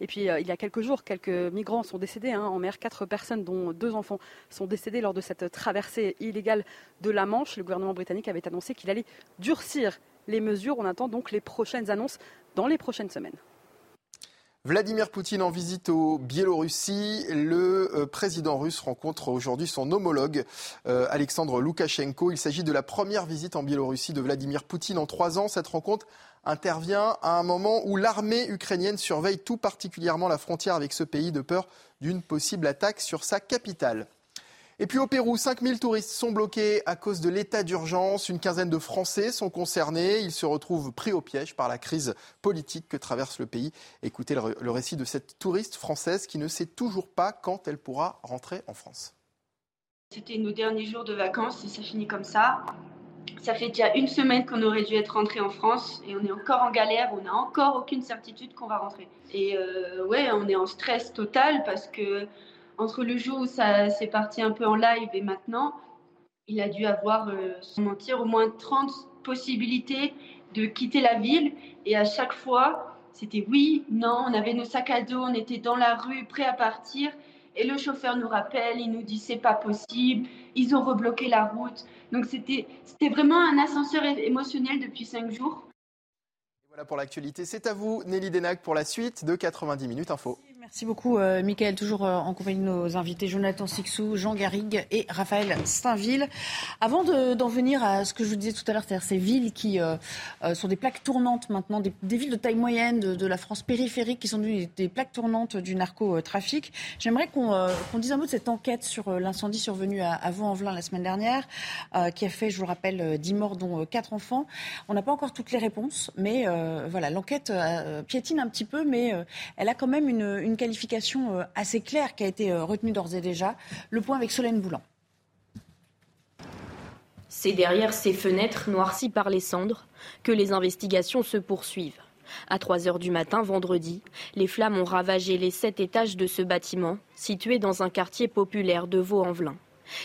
Et puis, euh, il y a quelques jours, quelques migrants sont décédés hein, en mer. Quatre personnes, dont deux enfants, sont décédés lors de cette traversée illégale de la Manche. Le gouvernement britannique avait annoncé qu'il allait durcir les mesures. On attend donc les prochaines annonces dans les prochaines semaines. Vladimir Poutine en visite au Biélorussie. Le euh, président russe rencontre aujourd'hui son homologue euh, Alexandre Loukachenko. Il s'agit de la première visite en Biélorussie de Vladimir Poutine en trois ans. Cette rencontre intervient à un moment où l'armée ukrainienne surveille tout particulièrement la frontière avec ce pays de peur d'une possible attaque sur sa capitale. Et puis au Pérou, 5000 touristes sont bloqués à cause de l'état d'urgence. Une quinzaine de Français sont concernés. Ils se retrouvent pris au piège par la crise politique que traverse le pays. Écoutez le, récit de cette touriste française qui ne sait toujours pas quand elle pourra rentrer en France. C'était nos derniers jours de vacances et ça finit comme ça. Ça fait déjà une semaine qu'on aurait dû être rentré en France et on est encore en galère, on n'a encore aucune certitude qu'on va rentrer. Et euh, ouais, on est en stress total parce que entre le jour où ça s'est parti un peu en live et maintenant, il a dû avoir, euh, sans mentir, au moins 30 possibilité de quitter la ville. Et à chaque fois, c'était oui, non, on avait nos sacs à dos, on était dans la rue, prêts à partir. Et le chauffeur nous rappelle, il nous dit c'est pas possible, ils ont rebloqué la route. Donc c'était vraiment un ascenseur émotionnel depuis cinq jours. voilà pour l'actualité. C'est à vous, Nelly Denac, pour la suite de 90 minutes info. Merci beaucoup, euh, Michael. Toujours euh, en compagnie de nos invités Jonathan Sixou, Jean Garrigue et Raphaël Steinville. Avant d'en venir à ce que je vous disais tout à l'heure, c'est-à-dire ces villes qui euh, sont des plaques tournantes maintenant, des, villes de taille moyenne de, la France périphérique qui sont devenues des, plaques tournantes du narcotrafic, j'aimerais qu'on dise un mot de cette enquête sur l'incendie survenu à, Vaux-en-Velin la semaine dernière, qui a fait, je vous le rappelle, 10 morts, dont 4 enfants. On n'a pas encore toutes les réponses, mais voilà, l'enquête piétine un petit peu, mais elle a quand même une qualification euh, assez claire qui a été euh, retenue d'ores et déjà. Le point avec Solène Boulan. C'est derrière ces fenêtres noircies par les cendres que les investigations se poursuivent. À 3 heures du matin, vendredi, les flammes ont ravagé les sept étages de ce bâtiment, situé dans un quartier populaire de Vaux-en-Velin.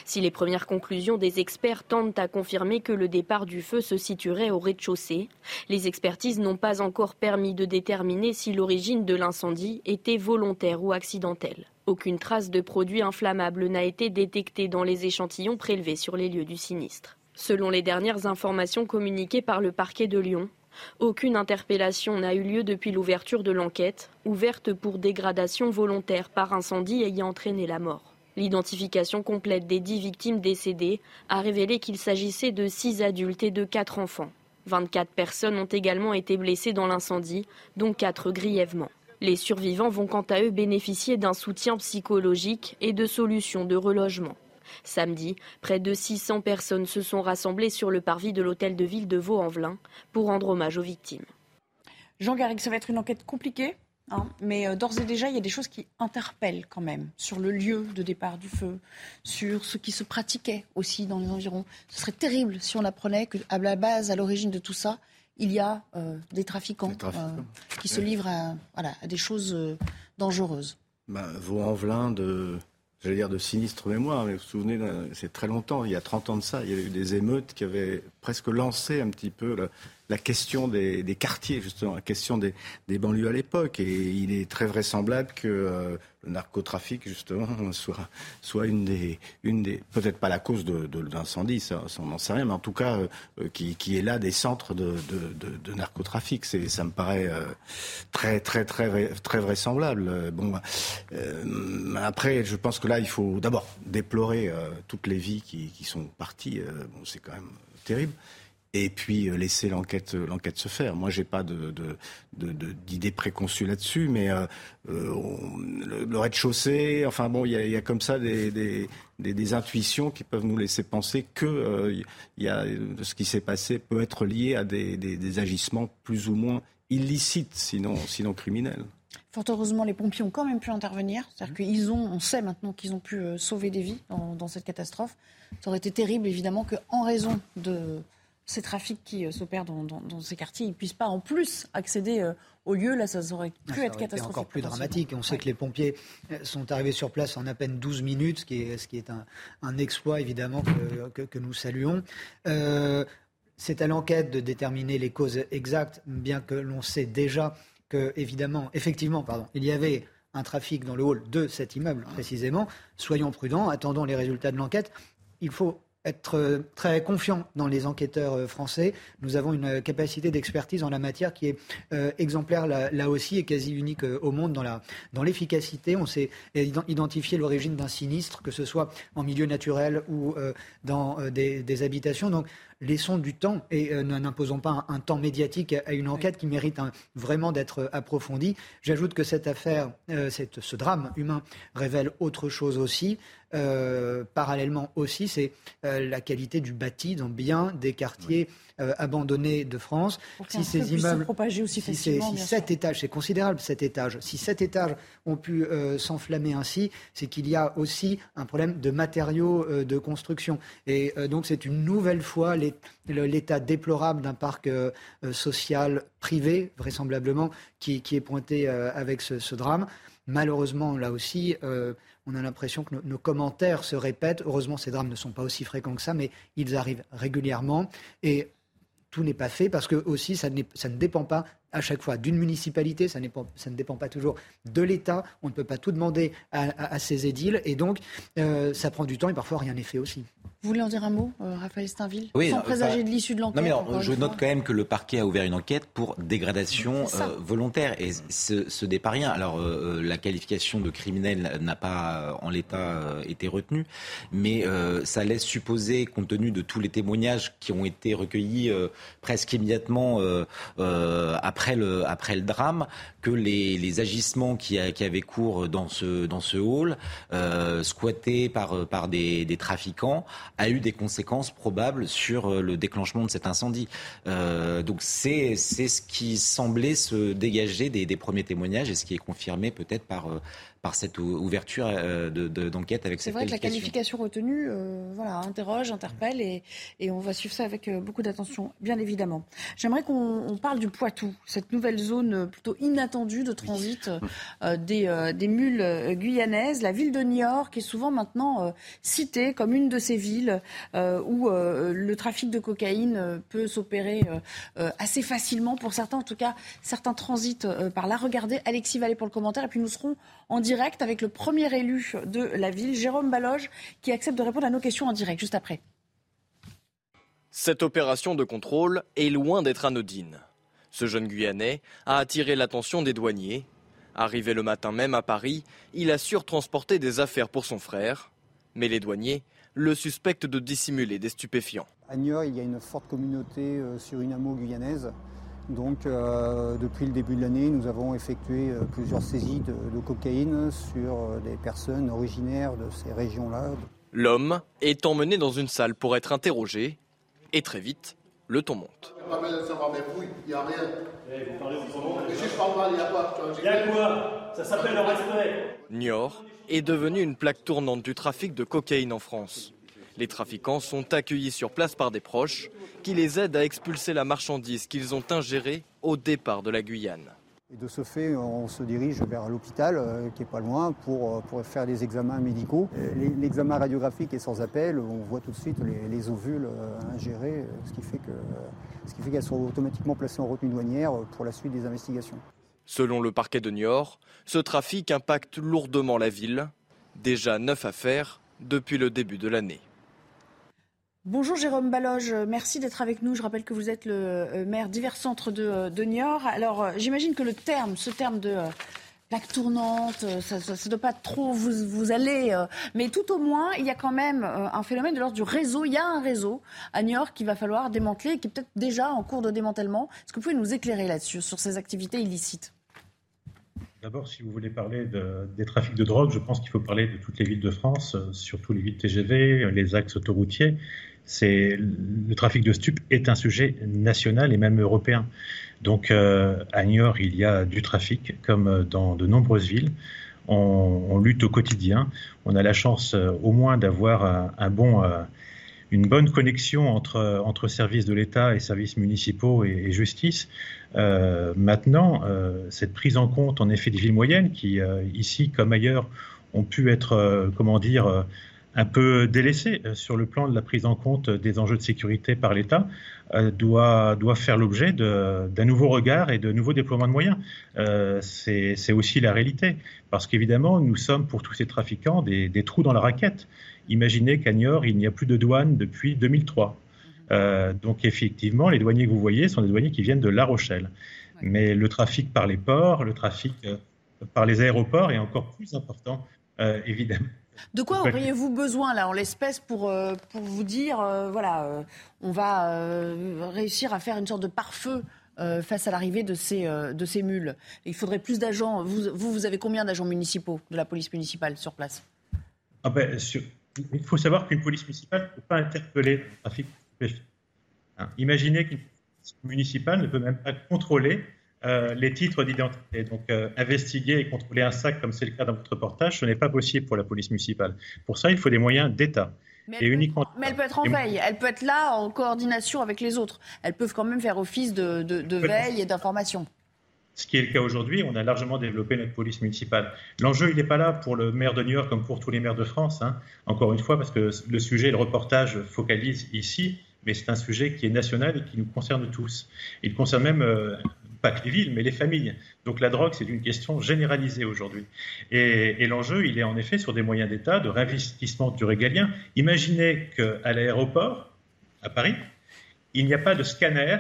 Si les premières conclusions des experts tentent à confirmer que le départ du feu se situerait au rez-de-chaussée, les expertises n'ont pas encore permis de déterminer si l'origine de l'incendie était volontaire ou accidentelle. Aucune trace de produit inflammable n'a été détectée dans les échantillons prélevés sur les lieux du sinistre. Selon les dernières informations communiquées par le parquet de Lyon, aucune interpellation n'a eu lieu depuis l'ouverture de l'enquête, ouverte pour dégradation volontaire par incendie ayant entraîné la mort. L'identification complète des dix victimes décédées a révélé qu'il s'agissait de six adultes et de quatre enfants. 24 personnes ont également été blessées dans l'incendie, dont quatre grièvement. Les survivants vont quant à eux bénéficier d'un soutien psychologique et de solutions de relogement. Samedi, près de 600 personnes se sont rassemblées sur le parvis de l'hôtel de ville de Vaux-en-Velin pour rendre hommage aux victimes. Jean Garrigue, ça va être une enquête compliquée Hein, mais euh, d'ores et déjà, il y a des choses qui interpellent quand même sur le lieu de départ du feu, sur ce qui se pratiquait aussi dans les environs. Ce serait terrible si on apprenait qu'à la base, à l'origine de tout ça, il y a euh, des trafiquants, euh, qui se livrent à, voilà, à des choses dangereuses. Bah, Vaux-en-Velin de, j'allais dire de sinistre mémoire, mais vous vous souvenez, c'est très longtemps, il y a 30 ans de ça, il y a eu des émeutes qui avaient presque lancé un petit peu la question des, quartiers, justement, la question des, banlieues à l'époque. Et il est très vraisemblable que euh, le narcotrafic, justement, soit, une des, une des peut-être pas la cause de, l'incendie, ça, on n'en sait rien, mais en tout cas, euh, euh, qui, qui, est là des centres de, de narcotrafic. C'est, ça me paraît très, très, très, très vraisemblable. Bon, après, je pense que là, il faut d'abord déplorer toutes les vies qui, qui sont parties. bon, c'est quand même terrible et puis euh, laisser l'enquête euh, l'enquête se faire. Moi, j'ai pas de, d'idée préconçue là-dessus, mais euh, le, rez-de-chaussée, enfin bon, il y a, comme ça des, des, intuitions qui peuvent nous laisser penser que il y a, ce qui s'est passé peut être lié à des, agissements plus ou moins illicites, sinon, sinon criminels. Fort heureusement, les pompiers ont quand même pu intervenir. C'est-à-dire mmh. qu'ils ont, on sait maintenant qu'ils ont pu sauver des vies dans, dans, cette catastrophe. Ça aurait été terrible, évidemment, qu'en raison de ces trafics qui euh, s'opèrent dans, ces quartiers, ils ne puissent pas en plus accéder euh, au lieu. Là, ça aurait pu ah, être catastrophique. encore plus dramatique. On sait que les pompiers euh, sont arrivés sur place en à peine 12 minutes, ce qui est, ce qui est un, exploit évidemment que, nous saluons. c'est à l'enquête de déterminer les causes exactes, bien que l'on sait déjà que, évidemment, effectivement, pardon, il y avait un trafic dans le hall de cet immeuble précisément. Soyons prudents, attendons les résultats de l'enquête. Il faut être euh, très confiant dans les enquêteurs euh, français. Nous avons une euh, capacité d'expertise en la matière qui est exemplaire là, aussi et quasi unique au monde dans, la, dans l'efficacité. On sait identifier l'origine d'un sinistre, que ce soit en milieu naturel ou dans des, des, habitations. Donc laissons du temps et euh, n'imposons pas un, temps médiatique à, une enquête qui mérite vraiment d'être approfondie. J'ajoute que cette affaire, euh, ce drame humain révèle autre chose aussi. Euh, parallèlement aussi, c'est la qualité du bâti dans bien des quartiers abandonnés de France. si ces immeubles, aussi si, si sept étages, c'est considérable cet étage. Si sept étages ont pu s'enflammer ainsi, c'est qu'il y a aussi un problème de matériaux de construction. Et donc c'est une nouvelle fois les l'état déplorable d'un parc euh, euh, social privé, vraisemblablement, qui, est pointé euh, avec ce, drame. Malheureusement, là aussi, on a l'impression que nos, commentaires se répètent. Heureusement, ces drames ne sont pas aussi fréquents que ça, mais ils arrivent régulièrement. Et tout n'est pas fait parce que aussi ça, ça ne dépend pas à chaque fois d'une municipalité, ça, ça, ne dépend pas toujours de l'État, on ne peut pas tout demander à, ces édiles et donc ça prend du temps et parfois rien n'est fait aussi. Vous voulez en dire un mot, euh, Raphaël Steinville oui, Sans présager de l'issue de l'enquête Non, mais je note quand même que le parquet a ouvert une enquête pour dégradation volontaire. Et ce, n'est pas rien. Alors la qualification de criminel n'a pas en l'état été retenue, mais ça laisse supposer, compte tenu de tous les témoignages qui ont été recueillis presque immédiatement après le, après le drame, que les, les agissements qui, qui, avaient cours dans ce, dans ce hall, euh, squattés par, par des, des, trafiquants, a eu des conséquences probables sur euh, le déclenchement de cet incendie. Euh, donc c'est ce qui semblait se dégager des, des, premiers témoignages et ce qui est confirmé peut-être par, euh, par cette ouverture euh, d'enquête avec cette qualification. C'est vrai que la qualification retenue euh, voilà, interroge, interpelle et, et, on va suivre ça avec euh, beaucoup d'attention, bien évidemment. J'aimerais qu'on parle du Poitou, cette nouvelle zone plutôt inattendue de transit des, des, mules guyanaises. La ville de Niort, qui est souvent maintenant citée comme une de ces villes où le trafic de cocaïne peut s'opérer assez facilement pour certains, en tout cas certains transitent par là. Regardez Alexis Vallée pour le commentaire et puis nous serons en direct avec le premier élu de la ville, Jérôme Baloge, qui accepte de répondre à nos questions en direct juste après. Cette opération de contrôle est loin d'être anodine. Ce jeune Guyanais a attiré l'attention des douaniers. Arrivé le matin même à Paris, il assure transporter des affaires pour son frère. Mais les douaniers le suspectent de dissimuler des stupéfiants. À Niort, il y a une forte communauté euh, sur une amour guyanaise donc euh, depuis le début de l'année, nous avons effectué euh, plusieurs saisies de, cocaïne sur euh, des personnes originaires de ces régions-là. L'homme est emmené dans une salle pour être interrogé et très vite, le ton monte. Il y a rien. Il y a quoi? Ça s'appelle le respect. Niort est devenu une plaque tournante du trafic de cocaïne en France. Les trafiquants sont accueillis sur place par des proches qui les aident à expulser la marchandise qu'ils ont ingérée au départ de la Guyane. Et de ce fait, on se dirige vers l'hôpital, euh, qui est pas loin, pour, euh, pour faire des examens médicaux. L'examen radiographique est sans appel, on voit tout de suite les, ovules euh, ingérés, ce qui fait qu'elles sont automatiquement placées en retenue douanière pour la suite des investigations. Selon le parquet de Niort, ce trafic impacte lourdement la ville. Déjà neuf affaires depuis le début de l'année. Bonjour Jérôme Baloge, merci d'être avec nous. Je rappelle que vous êtes le euh, maire divers centres de, euh, de Niort. Alors euh, j'imagine que le terme, ce terme de plaque tournante, ça ne doit pas trop vous, vous aller, mais tout au moins, il y a quand même un phénomène de l'ordre du réseau. Il y a un réseau à Niort qu'il va falloir démanteler et qui est peut-être déjà en cours de démantèlement. Est-ce que vous pouvez nous éclairer là-dessus, sur ces activités illicites? D'abord, si vous voulez parler des trafics de drogue, je pense qu'il faut parler de toutes les villes de France, surtout les villes TGV, les axes autoroutiers c'est le trafic de stupes est un sujet national et même européen. Donc euh, à Niort, il y a du trafic comme dans de nombreuses villes. On, lutte au quotidien. On a la chance euh, au moins d'avoir euh, une bonne connexion entre, entre services de l'État et services municipaux et, justice. maintenant, cette prise en compte en effet des villes moyennes qui, ici comme ailleurs, ont pu être, comment dire, un peu délaissé euh, sur le plan de la prise en compte des enjeux de sécurité par l'État, euh, doit, doit faire l'objet d'un nouveau regard et de nouveaux déploiements de moyens. Euh, c'est aussi la réalité, parce qu'évidemment, nous sommes pour tous ces trafiquants des, des trous dans la raquette. Imaginez qu'à Niort, il n'y a plus de douane depuis 2003. donc effectivement, les douaniers que vous voyez sont des douaniers qui viennent de La Rochelle. Mais le trafic par les ports, le trafic par les aéroports est encore plus important, évidemment. De quoi auriez-vous besoin, là, en l'espèce, pour, euh, pour vous dire, euh, voilà, euh, on va réussir à faire une sorte de pare-feu face à l'arrivée de ces, de ces mules? Il faudrait plus d'agents. Vous, vous, avez combien d'agents municipaux de la police municipale sur place? Ah ben, Il faut savoir qu'une police municipale ne peut pas interpeller le trafic. Hein, imaginez qu'une police municipale ne peut même pas contrôler euh, les titres d'identité. Donc, euh, investiguer et contrôler un sac, comme c'est le cas dans votre reportage, ce n'est pas possible pour la police municipale. Pour ça, il faut des moyens d'État. Mais, elle uniquement... peut, mais elle peut être en veille, elle peut être là en coordination avec les autres. Elles peuvent quand même faire office de, veille et d'information. Ce qui est le cas aujourd'hui, on a largement développé notre police municipale. L'enjeu, il n'est pas là pour le maire de New York comme pour tous les maires de France, hein. encore une fois, parce que le sujet, le reportage focalise ici, mais c'est un sujet qui est national et qui nous concerne tous. Il concerne même pas les villes, mais les familles. Donc la drogue, c'est une question généralisée aujourd'hui. Et, l'enjeu, il est en effet sur des moyens d'État, de réinvestissement du régalien. Imaginez qu'à l'aéroport, à Paris, il n'y a pas de scanner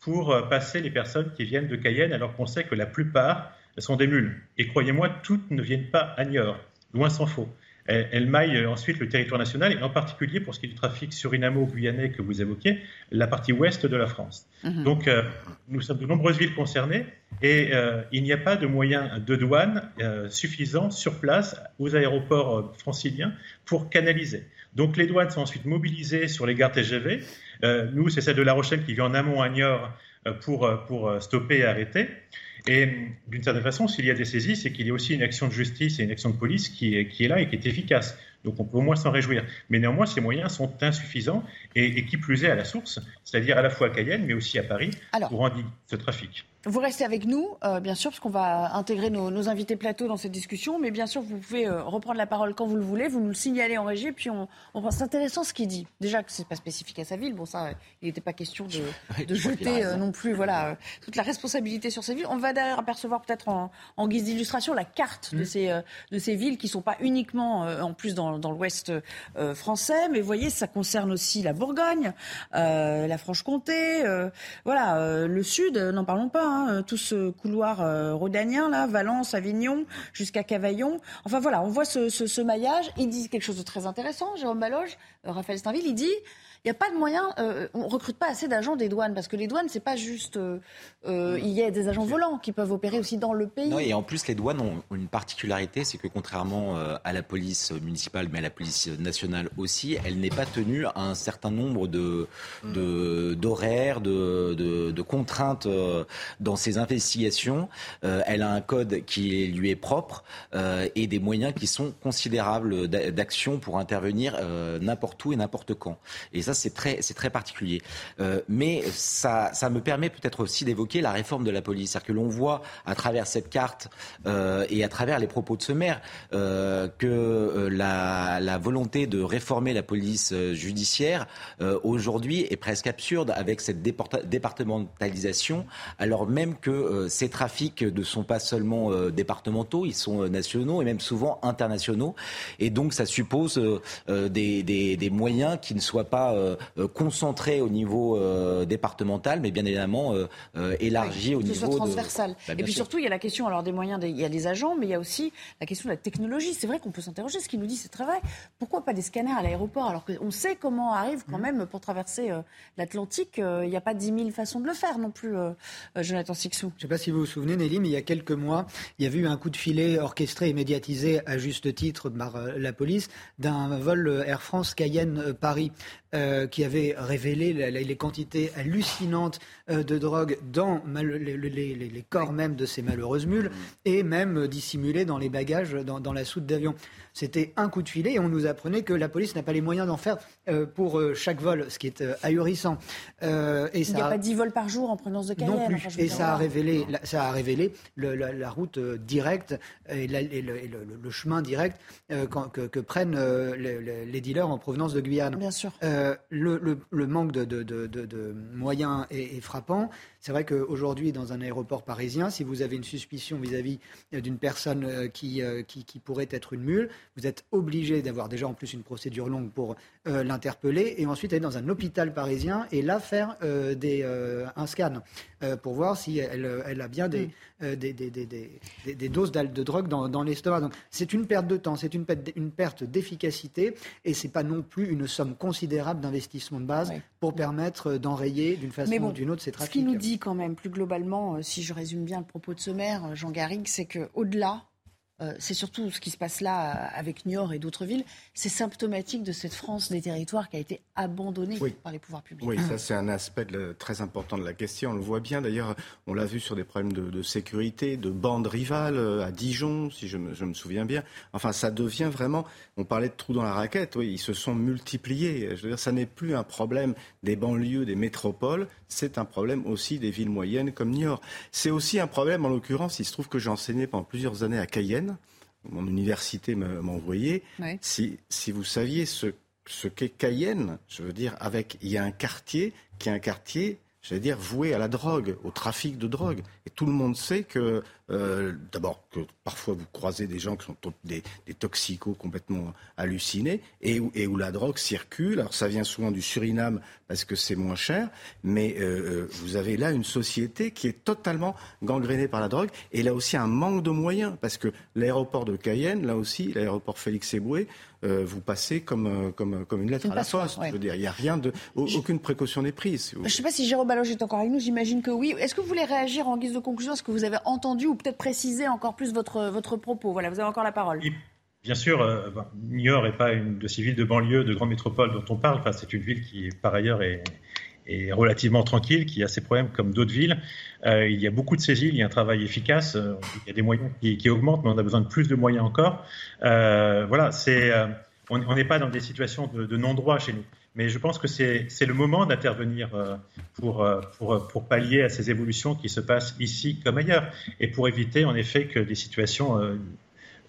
pour euh, passer les personnes qui viennent de Cayenne, alors qu'on sait que la plupart sont des mules. Et croyez-moi, toutes ne viennent pas à Niort, loin s'en faut elle, maille euh, ensuite le territoire national, et en particulier pour ce qui est du trafic surinamo-guyanais que vous évoquiez, la partie ouest de la France. Mhm. Donc, euh, nous sommes de nombreuses villes concernées, et euh, il n'y a pas de moyens de douane suffisants sur place aux aéroports franciliens pour canaliser. Donc, les douanes sont ensuite mobilisées sur les gares TGV. nous, c'est celle de La Rochelle qui vient en amont à Niort pour, pour stopper et arrêter. Et d'une certaine façon, s'il y a des saisies, c'est qu'il y a aussi une action de justice et une action de police qui est, là et qui est efficace. Donc on peut au moins s'en réjouir. Mais néanmoins, ces moyens sont insuffisants et, qui plus est à la source, c'est-à-dire à la fois à Cayenne, mais aussi à Paris, pour endiguer ce trafic. Vous restez avec nous, euh, bien sûr, parce qu'on va intégrer nos, invités plateau dans cette discussion. Mais bien sûr, vous pouvez euh, reprendre la parole quand vous le voulez. Vous nous le signalez en régie, puis on, on c'est intéressant ce qu'il dit. Déjà que c'est pas spécifique à sa ville. Bon, ça, il n'était pas question de, de jeter euh, non plus, voilà, toute la responsabilité sur ces villes. On va d'ailleurs apercevoir peut-être en, en, guise d'illustration la carte de mmh. ces de ces villes qui sont pas uniquement en plus dans, dans l'Ouest français, mais vous voyez, ça concerne aussi la Bourgogne, la Franche-Comté, voilà, le Sud. N'en parlons pas. Hein, euh, tout ce couloir euh, rhodanien, là, Valence, Avignon, jusqu'à Cavaillon. Enfin voilà, on voit ce, maillage. Il dit quelque chose de très intéressant, Jérôme Baloge, euh, Raphaël Steinville, il dit il n'y a pas de moyen, euh, on recrute pas assez d'agents des douanes, parce que les douanes, c'est pas juste. Euh, euh, il y a des agents volants qui peuvent opérer aussi dans le pays. Non, et en plus, les douanes ont une particularité, c'est que contrairement à la police municipale, mais à la police nationale aussi, elle n'est pas tenue à un certain nombre de, d'horaires, de, de, de, contraintes dans ses investigations. elle a un code qui lui est propre et des moyens qui sont considérables d'action pour intervenir n'importe où et n'importe quand. Et ça, c'est très, particulier. Euh, mais ça, me permet peut-être aussi d'évoquer la réforme de la police. C'est-à-dire que l'on voit à travers cette carte euh, et à travers les propos de ce maire euh, que la, volonté de réformer la police judiciaire aujourd'hui est presque absurde avec cette départementalisation, alors même que ces trafics ne sont pas seulement départementaux, ils sont nationaux et même souvent internationaux. Et donc, ça suppose des, moyens qui ne soient pas concentré au niveau euh, départemental, mais bien évidemment élargi au niveau transversal. Bah, et puis surtout, il y a la question alors des moyens, il y a des agents, mais il y a aussi la question de la technologie. C'est vrai qu'on peut s'interroger. Ce qu'il nous dit, c'est très vrai. Pourquoi pas des scanners à l'aéroport alors qu'on sait comment arrive quand mmh. même pour traverser l'Atlantique. Il n'y a pas 10 000 façons de le faire non plus, Jonathan Sixou. Je ne sais pas si vous vous souvenez, Nelly, mais il y a quelques mois, il y a eu un coup de filet orchestré et médiatisé à juste titre par la police d'un vol Air France Cayenne-Paris. Euh, qui avait révélé les quantités hallucinantes euh, de drogue dans les, corps même de ces malheureuses mules et même dissimulées dans les bagages, dans, dans la soute d'avion. C'était un coup de filet et on nous apprenait que la police n'a pas les moyens d'en faire euh, pour euh, chaque vol, ce qui est euh, ahurissant. Il n'y a, pas 10 vols par jour en provenance de Cayenne. Non plus. et ça a, révélé, ça a révélé la, route directe et, le, chemin direct que, prennent les, dealers en provenance de Guyane. Bien sûr. le, manque de, moyens est frappant. C'est vrai qu'aujourd'hui, dans un aéroport parisien, si vous avez une suspicion vis-à-vis euh, d'une personne euh, qui, euh, qui, qui, pourrait être une mule, vous êtes obligé d'avoir déjà en plus une procédure longue pour l'interpeller et ensuite aller dans un hôpital parisien et là faire des, un scan pour voir si elle, elle a bien des, mm. des, des, des, des, doses de drogue dans, dans l'estomac. Donc c'est une perte de temps, c'est une, une perte d'efficacité et c'est pas non plus une somme considérable d'investissement de base pour permettre d'enrayer d'une façon ou d'une autre ces trafics quand même, plus globalement, euh, si je résume bien le propos de ce maire, euh, Jean Garrigue, c'est qu'au-delà euh, c'est surtout ce qui se passe là avec Niort et d'autres villes. C'est symptomatique de cette France des territoires qui a été abandonnée par les pouvoirs publics. Oui, ça c'est un aspect très important de la question. On le voit bien d'ailleurs, on l'a vu sur des problèmes de, sécurité, de bandes rivales euh, à Dijon, si je me, souviens bien. Enfin, ça devient vraiment, on parlait de trous dans la raquette, oui, ils se sont multipliés. Je veux dire, ça n'est plus un problème des banlieues, des métropoles, c'est un problème aussi des villes moyennes comme Niort. C'est aussi un problème, en l'occurrence, il se trouve que j'ai enseigné pendant plusieurs années à Cayenne mon université m'a envoyé. Si, si, vous saviez ce, ce qu'est Cayenne. Je veux dire, avec il y a un quartier qui est un quartier j'allais dire, voué à la drogue, au trafic de drogue. Et tout le monde sait que, euh, d'abord, que parfois vous croisez des gens qui sont des, des toxicos complètement hallucinés et où, et où, la drogue circule. Alors ça vient souvent du Suriname parce que c'est moins cher, mais euh, euh, vous avez là une société qui est totalement gangrénée par la drogue et là aussi un manque de moyens parce que l'aéroport de Cayenne, là aussi, l'aéroport Félix Éboué, euh, vous passez comme, comme, comme une lettre une à la poste. Ouais. Je veux dire, il n'y a rien de, aucune précaution n'est prise. Je ne sais pas si Jérôme Baloge est encore avec nous, j'imagine que oui. Est-ce que vous voulez réagir en guise de conclusion Est-ce que vous avez entendu ou peut-être préciser encore plus votre, votre propos Voilà, vous avez encore la parole. Oui. Bien sûr, euh, New York n'est pas une de ces villes de banlieue, de grande métropole dont on parle. Enfin, c'est une ville qui, par ailleurs, est, est relativement tranquille, qui a ses problèmes comme d'autres villes. Euh, il y a beaucoup de îles, il y a un travail efficace, euh, il y a des moyens qui, augmentent, mais on a besoin de plus de moyens encore. Euh, voilà, c'est, on n'est pas dans des situations de non-droit chez nous. Mais je pense que c'est le moment d'intervenir euh, pour, pour, pour, pallier à ces évolutions qui se passent ici comme ailleurs et pour éviter en effet que des situations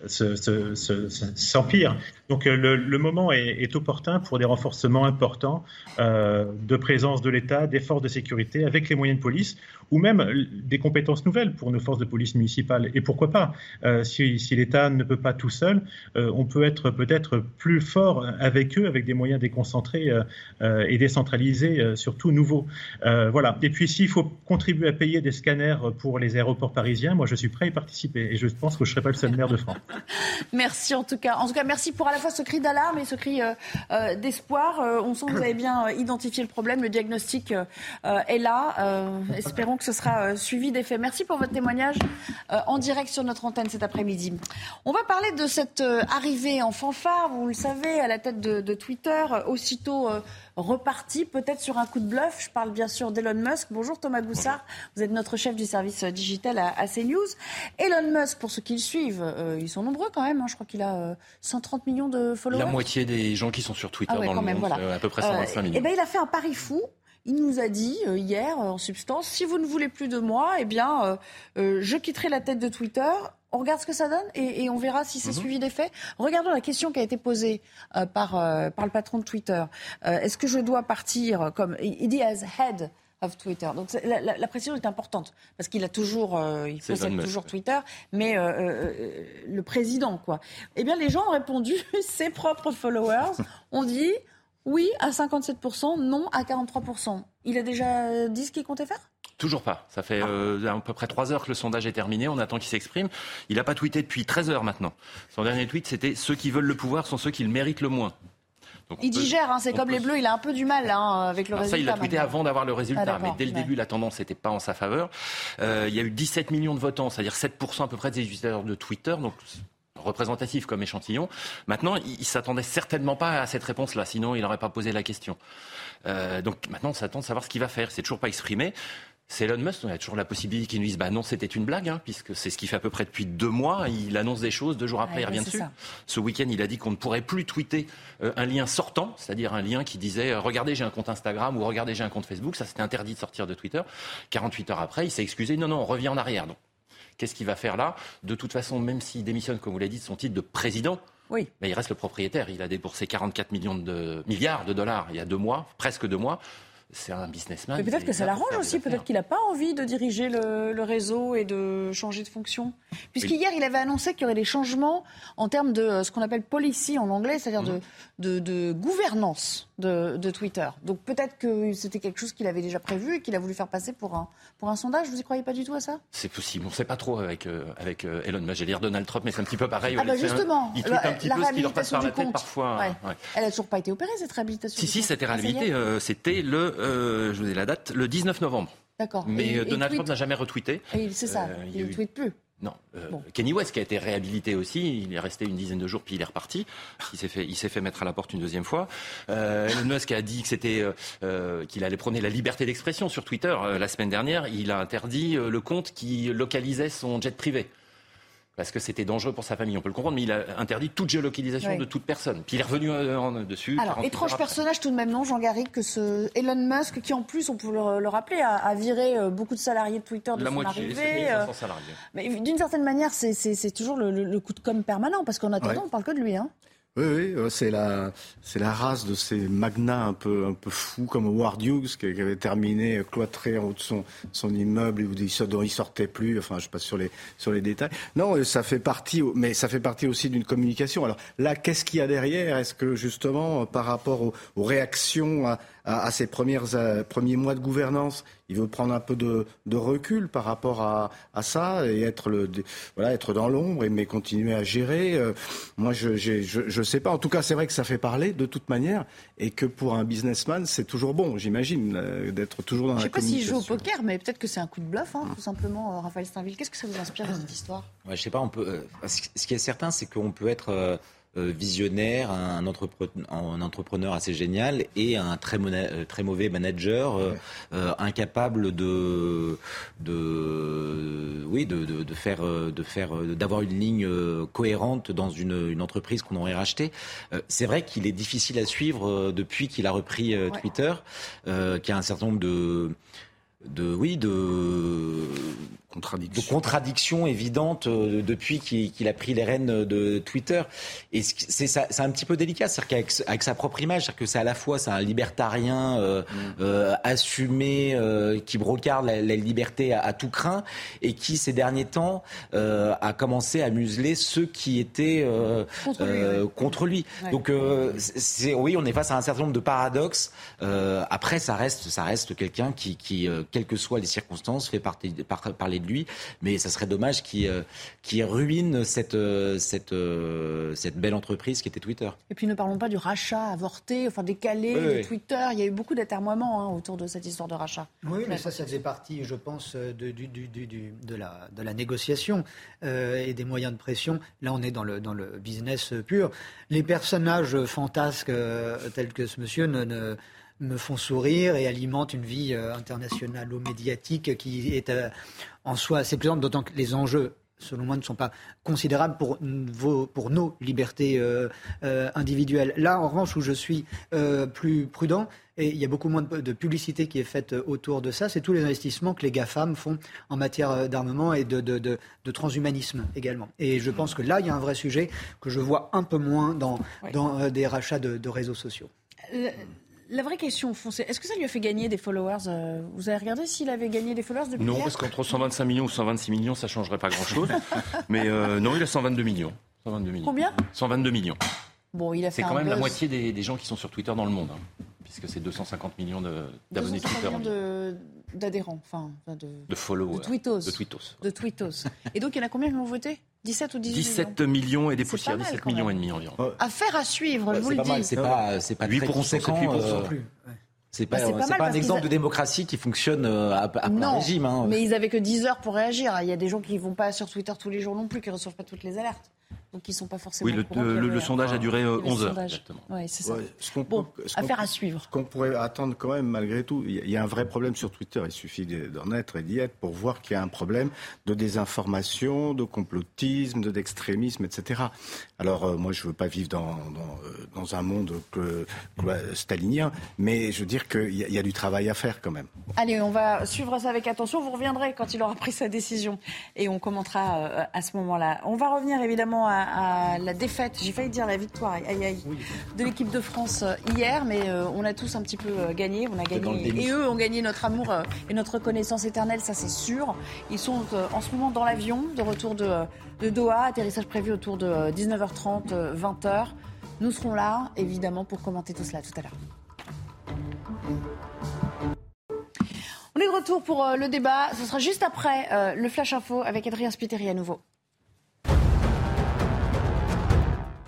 s'empire. Donc le, moment est, opportun pour des renforcements importants euh, de présence de l'État, des forces de sécurité avec les moyens de police ou même des compétences nouvelles pour nos forces de police municipales. Et pourquoi pas euh, Si, l'État ne peut pas tout seul, euh, on peut être peut-être plus fort avec eux, avec des moyens déconcentrés euh, et décentralisés, surtout nouveaux. voilà. Et puis s'il faut contribuer à payer des scanners pour les aéroports parisiens, moi je suis prêt à y participer. Et je pense que je ne serai pas le seul maire de France. Merci en tout cas. En tout cas, merci pour à la fois ce cri d'alarme et ce cri euh, euh, d'espoir. Euh, on sent que vous avez bien identifié le problème. Le diagnostic est là. espérons que ce sera suivi d'effet. Merci pour votre témoignage en direct sur notre antenne cet après-midi. On va parler de cette arrivée en fanfare, vous le savez, à la tête de, de Twitter, aussitôt reparti, peut-être sur un coup de bluff. Je parle bien sûr d'Elon Musk. Bonjour Thomas Goussard, vous êtes notre chef du service digital à, à CNews. Elon Musk, pour ceux qui le suivent, euh, ils sont nombreux quand même. Hein. Je crois qu'il a euh, 130 millions de followers. La moitié des gens qui sont sur Twitter ah ouais, dans le même, monde, voilà. à peu près 125 euh, millions. Et ben, il a fait un pari fou. Il nous a dit euh, hier, en substance, si vous ne voulez plus de moi, eh bien, euh, euh, je quitterai la tête de Twitter. On regarde ce que ça donne et, et on verra si c'est Mhm. mm -hmm. suivi des faits. Regardons la question qui a été posée euh, par, euh, par le patron de Twitter. Euh, Est-ce que je dois partir comme il dit as head of Twitter. Donc la, la, la, précision est importante parce qu'il a toujours, euh, il possède toujours Twitter, mais euh, euh, le président quoi. Eh bien, les gens ont répondu, ses propres followers ont dit oui à 57%, non à 43%. Il a déjà dit ce qu'il comptait faire? Toujours pas. Ça fait euh, à peu près 3 heures que le sondage est terminé. On attend qu'il s'exprime. Il n'a pas tweeté depuis 13 heures maintenant. Son dernier tweet, c'était ceux qui veulent le pouvoir sont ceux qui le méritent le moins. Donc il digère, hein, c'est comme peut... les Bleus, il a un peu du mal hein, avec le Alors résultat. Ça, il l'a tweeté maintenant. avant d'avoir le résultat, Ah, mais dès le début, la tendance n'était pas en sa faveur. Euh, il y a eu 17 millions de votants, c'est-à-dire 7% à peu près des utilisateurs de Twitter, donc représentatif comme échantillon. Maintenant, il, il s'attendait certainement pas à cette réponse-là, sinon il n'aurait pas posé la question. Euh, donc maintenant, on s'attend de savoir ce qu'il va faire. C'est toujours pas exprimé. C'est Elon Musk, on a toujours la possibilité qu'il nous dise bah non, c'était une blague, hein, puisque c'est ce qu'il fait à peu près depuis deux mois. Il annonce des choses, deux jours après, il revient dessus. ça. Ce week-end, il a dit qu'on ne pourrait plus tweeter euh, un lien sortant, c'est-à-dire un lien qui disait euh, regardez, j'ai un compte Instagram ou regardez, j'ai un compte Facebook. Ça, c'était interdit de sortir de Twitter. 48 heures après, il s'est excusé. Non, non, on revient en arrière. Donc, qu'est-ce qu'il va faire là? De toute façon, même s'il démissionne, comme vous l'avez dit, de son titre de président, oui. mais il reste le propriétaire. Il a déboursé 44 millions de milliards de dollars il y a deux mois, presque deux mois. C'est un businessman. Mais peut-être que ça l'arrange aussi, peut-être qu'il n'a pas envie de diriger le, le réseau et de changer de fonction. Puisqu'hier, il avait annoncé qu'il y aurait des changements en termes de euh, ce qu'on appelle policy en anglais, c'est-à-dire Mhm. de, de, de gouvernance de, de Twitter. Donc peut-être que c'était quelque chose qu'il avait déjà prévu et qu'il a voulu faire passer pour un, pour un sondage. Vous y croyez pas du tout à ça? C'est possible. On ne sait pas trop avec, euh, avec euh, Elon Musk. J'allais dire Donald Trump, mais c'est un petit peu pareil. Ah bah un- justement, il tweet un petit la peu ce qui leur passe par la tête parfois. Ouais. ouais. Elle a toujours pas été opérée, cette réhabilitation Si, si, c'était réhabilité. euh, c'était le, euh, je vous ai la date, le 19 novembre. D'accord. Mais Et- euh, et Donald tweet- Trump n'a jamais retweeté. Et C'est ça, Euh, il ne eu- tweete plus. Non, euh, Kenny West qui a été réhabilité aussi, il est resté une dizaine de jours puis il est reparti. Il s'est fait, il s'est fait mettre à la porte une deuxième fois. Euh, Elon Musk a dit que c'était, euh, qu'il allait prôner la liberté d'expression sur Twitter la semaine dernière. Il a interdit le compte qui localisait son jet privé. Parce que c'était dangereux pour sa famille, on peut le comprendre, mais il a interdit toute géolocalisation de toute personne. Puis il est revenu euh, en- dessus. Alors, 48 étrange personnage tout de même, non, Jean Garrigue, que ce Elon Musk, qui en plus, on peut le, le rappeler, a, a viré euh, beaucoup de salariés de Twitter de La son moitié, c'est arrivée. euh, 1500 salariés. mais d'une certaine manière, c'est- c'est c'est toujours le, le- le coup de com' permanent, parce qu'en attendant, Ouais. on parle que de lui. Hein. Oui, oui, euh, c'est la, c'est la race de ces magnats un peu, un peu fous comme Howard Hughes qui, avait terminé cloîtré en haut de son, son immeuble dont il sortait plus. Enfin, je passe sur les, sur les détails. Non, euh, ça fait partie, mais ça fait partie aussi d'une communication. Alors là, qu'est-ce qu'il y a derrière? Est-ce que justement, par rapport aux, aux réactions à, à, ces premières, euh, premiers mois de gouvernance. Il veut prendre un peu de, recul par rapport à, ça et être, le, voilà, être dans l'ombre, mais continuer à gérer. Euh, moi, je ne sais pas. En tout cas, c'est vrai que ça fait parler de toute manière et que pour un businessman, c'est toujours bon, j'imagine, euh, d'être toujours dans la communication. Je ne sais pas s'il joue au poker, mais peut-être que c'est un coup de bluff, hein, tout simplement, Raphaël Steinville. Qu'est-ce que ça vous inspire dans cette histoire? Ouais, Je sais pas. On peut, ce qui est certain, c'est qu'on peut être euh, visionnaire, un, entrepreneur, assez génial et un très, euh, très mauvais manager, euh, incapable de, de, oui, de, de, faire, de faire, d'avoir une ligne cohérente dans une, une entreprise qu'on aurait rachetée. C'est vrai qu'il est difficile à suivre depuis qu'il a repris Twitter, qui a un certain nombre de de oui de contradiction. de contradiction évidente euh, depuis qu'il a pris les rênes de Twitter. Et c'est un petit peu délicat, c'est-à-dire qu'avec sa propre image, c'est-à-dire que c'est à la fois c'est un libertarien euh, mm. euh, assumé qui brocarde la, liberté à, tout craint et qui ces derniers temps a commencé à museler ceux qui étaient contre lui. Donc c'est oui, on est face à un certain nombre de paradoxes. après, ça reste ça reste quelqu'un qui, qui quelles que soient les circonstances, fait parler de lui. Mais ça serait dommage qu'il euh, ruine cette, euh, cette, euh, cette belle entreprise qui était Twitter. Et puis ne parlons pas du rachat avorté, enfin décalé de Twitter. Il y a eu beaucoup d'atermoiements hein, autour de cette histoire de rachat. Oui, mais ça, ça faisait partie, je pense, de, du, du, de, la, de la négociation et des moyens de pression. Là, on est dans le, dans le business pur. Les personnages fantasques tels que ce monsieur ne me font sourire et alimentent une vie euh, internationale ou médiatique qui est euh, en soi assez plaisante, d'autant que les enjeux selon moi, ne sont pas considérables pour, pour nos libertés euh, individuelles. Là, en revanche, où je suis plus prudent, et il y a beaucoup moins de, publicité qui est faite autour de ça, c'est tous les investissements que les GAFAM font en matière d'armement et de, de, de, transhumanisme également. Et je pense que là, il y a un vrai sujet que je vois un peu moins dans, dans des rachats de, réseaux sociaux. La vraie question, fond, c'est est-ce que ça lui a fait gagner des followers euh, Vous avez regardé s'il avait gagné des followers depuis Non, parce qu'entre 125 millions ou 126 millions, ça changerait pas grand-chose. Mais euh, non, il a 122 millions. 122 millions. Combien? 122 millions. Bon, il a C'est quand même la moitié des, gens qui sont sur Twitter dans le monde, hein, puisque c'est 250 millions d'abonnés Twitter. De d'adhérents, enfin, de, de followers. De tweetos. De tweetos. De tweetos. Et donc, il y en a combien qui ont voté? 17 ou 18 17 millions, et des poussières, 17 millions et demi environ. Affaire à suivre, je vous le dis. C'est pas, c'est pas 8 très conséquent. Euh, plus. C'est pas, bah, pas, pas un exemple de démocratie qui fonctionne euh, à, à non, régime. Hein. Mais ils avaient que 10 heures pour réagir. Il y a des gens qui vont pas sur Twitter tous les jours non plus, qui reçoivent pas toutes les alertes donc ils sont pas forcément. Oui, le, sondage a duré 11 euh, heures. Oui, c'est ça. bon, affaire à suivre. Ce qu'on pourrait attendre quand même, malgré tout, il y a un vrai problème sur Twitter. Il suffit d'en être et d'y être pour voir qu'il y a un problème de désinformation, de complotisme, d'extrémisme, etc. Alors, euh, moi, je ne veux pas vivre dans, dans, euh, un monde stalinien, mais je veux dire qu'il y, a du travail à faire quand même. Allez, on va suivre ça avec attention. Vous reviendrez quand il aura pris sa décision et on commentera à ce moment-là. On va revenir évidemment à à, la défaite, j'ai failli dire la victoire, aïe, aïe, de l'équipe de France euh, hier, mais euh, on a tous un petit peu euh, gagné. On a gagné et eux ont gagné notre amour et notre connaissance éternelle, ça c'est sûr. Ils sont en ce moment dans l'avion de retour de, de Doha, atterrissage prévu autour de 19h30, 20h. Nous serons là, évidemment, pour commenter tout cela tout à l'heure. On est de retour pour le débat. Ce sera juste après le Flash Info avec Adrien Spiteri à nouveau.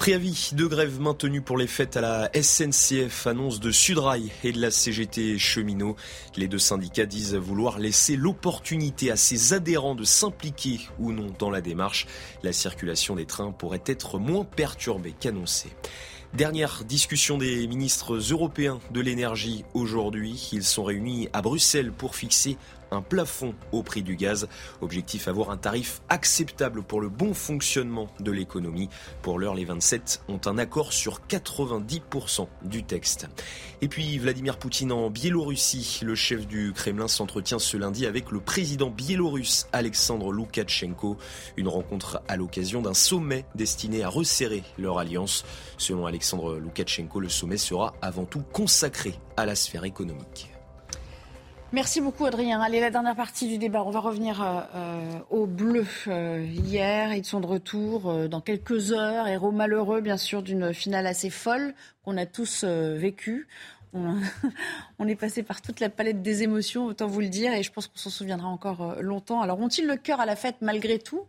Préavis de grève maintenu pour les fêtes à la SNCF, annonce de Sudrail et de la CGT cheminot. Les deux syndicats disent vouloir laisser l'opportunité à ses adhérents de s'impliquer ou non dans la démarche. La circulation des trains pourrait être moins perturbée qu'annoncée. Dernière discussion des ministres européens de l'énergie aujourd'hui. Ils sont réunis à Bruxelles pour fixer un plafond au prix du gaz. Objectif avoir un tarif acceptable pour le bon fonctionnement de l'économie. Pour l'heure, les 27 ont un accord sur 90% du texte. Et puis Vladimir Poutine en Biélorussie. Le chef du Kremlin s'entretient ce lundi avec le président biélorusse Alexandre Loukachenko. Une rencontre à l'occasion d'un sommet destiné à resserrer leur alliance. Selon Alexandre Loukachenko, le sommet sera avant tout consacré à la sphère économique. Merci beaucoup Adrien. Allez, la dernière partie du débat. On va revenir euh, euh au bleu. Euh, hier, ils sont de retour euh, dans quelques heures. Héros malheureux, bien sûr, d'une finale assez folle qu'on a tous vécue. on, est passé par toute la palette des émotions, autant vous le dire, et je pense qu'on s'en souviendra encore euh, longtemps. Alors, ont-ils le cœur à la fête malgré tout?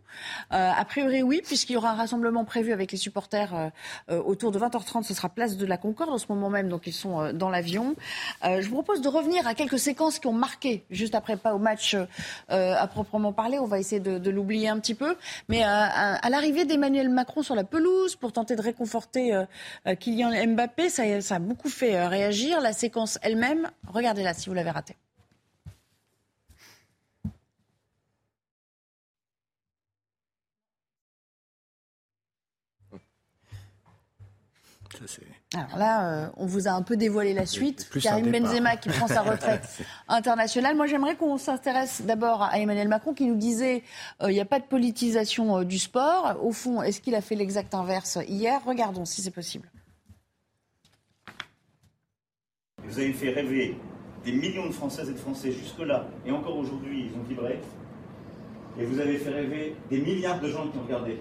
Euh, A priori, oui, puisqu'il y aura un rassemblement prévu avec les supporters euh, autour de 20h30. Ce sera place de la Concorde en ce moment même, donc ils sont dans l'avion. je vous propose de revenir à quelques séquences qui ont marqué juste après, pas au match à proprement parler. On va essayer de, l'oublier un petit peu, mais à, l'arrivée d'Emmanuel Macron sur la pelouse pour tenter de réconforter Kylian Mbappé, ça a beaucoup fait réagir la séquence elle-même. Regardez-la si vous l'avez ratée. Alors là, euh, on vous a un peu dévoilé la suite. Karim Benzema qui prend sa retraite internationale. Moi, j'aimerais qu'on s'intéresse d'abord à Emmanuel Macron qui nous disait euh, il n'y a pas de politisation euh, du sport. Au fond, est-ce qu'il a fait l'exact inverse hier? Regardons si c'est possible. Vous avez fait rêver des millions de Françaises et de Français jusque-là, et encore aujourd'hui, ils ont vibré. Et vous avez fait rêver des milliards de gens qui ont regardé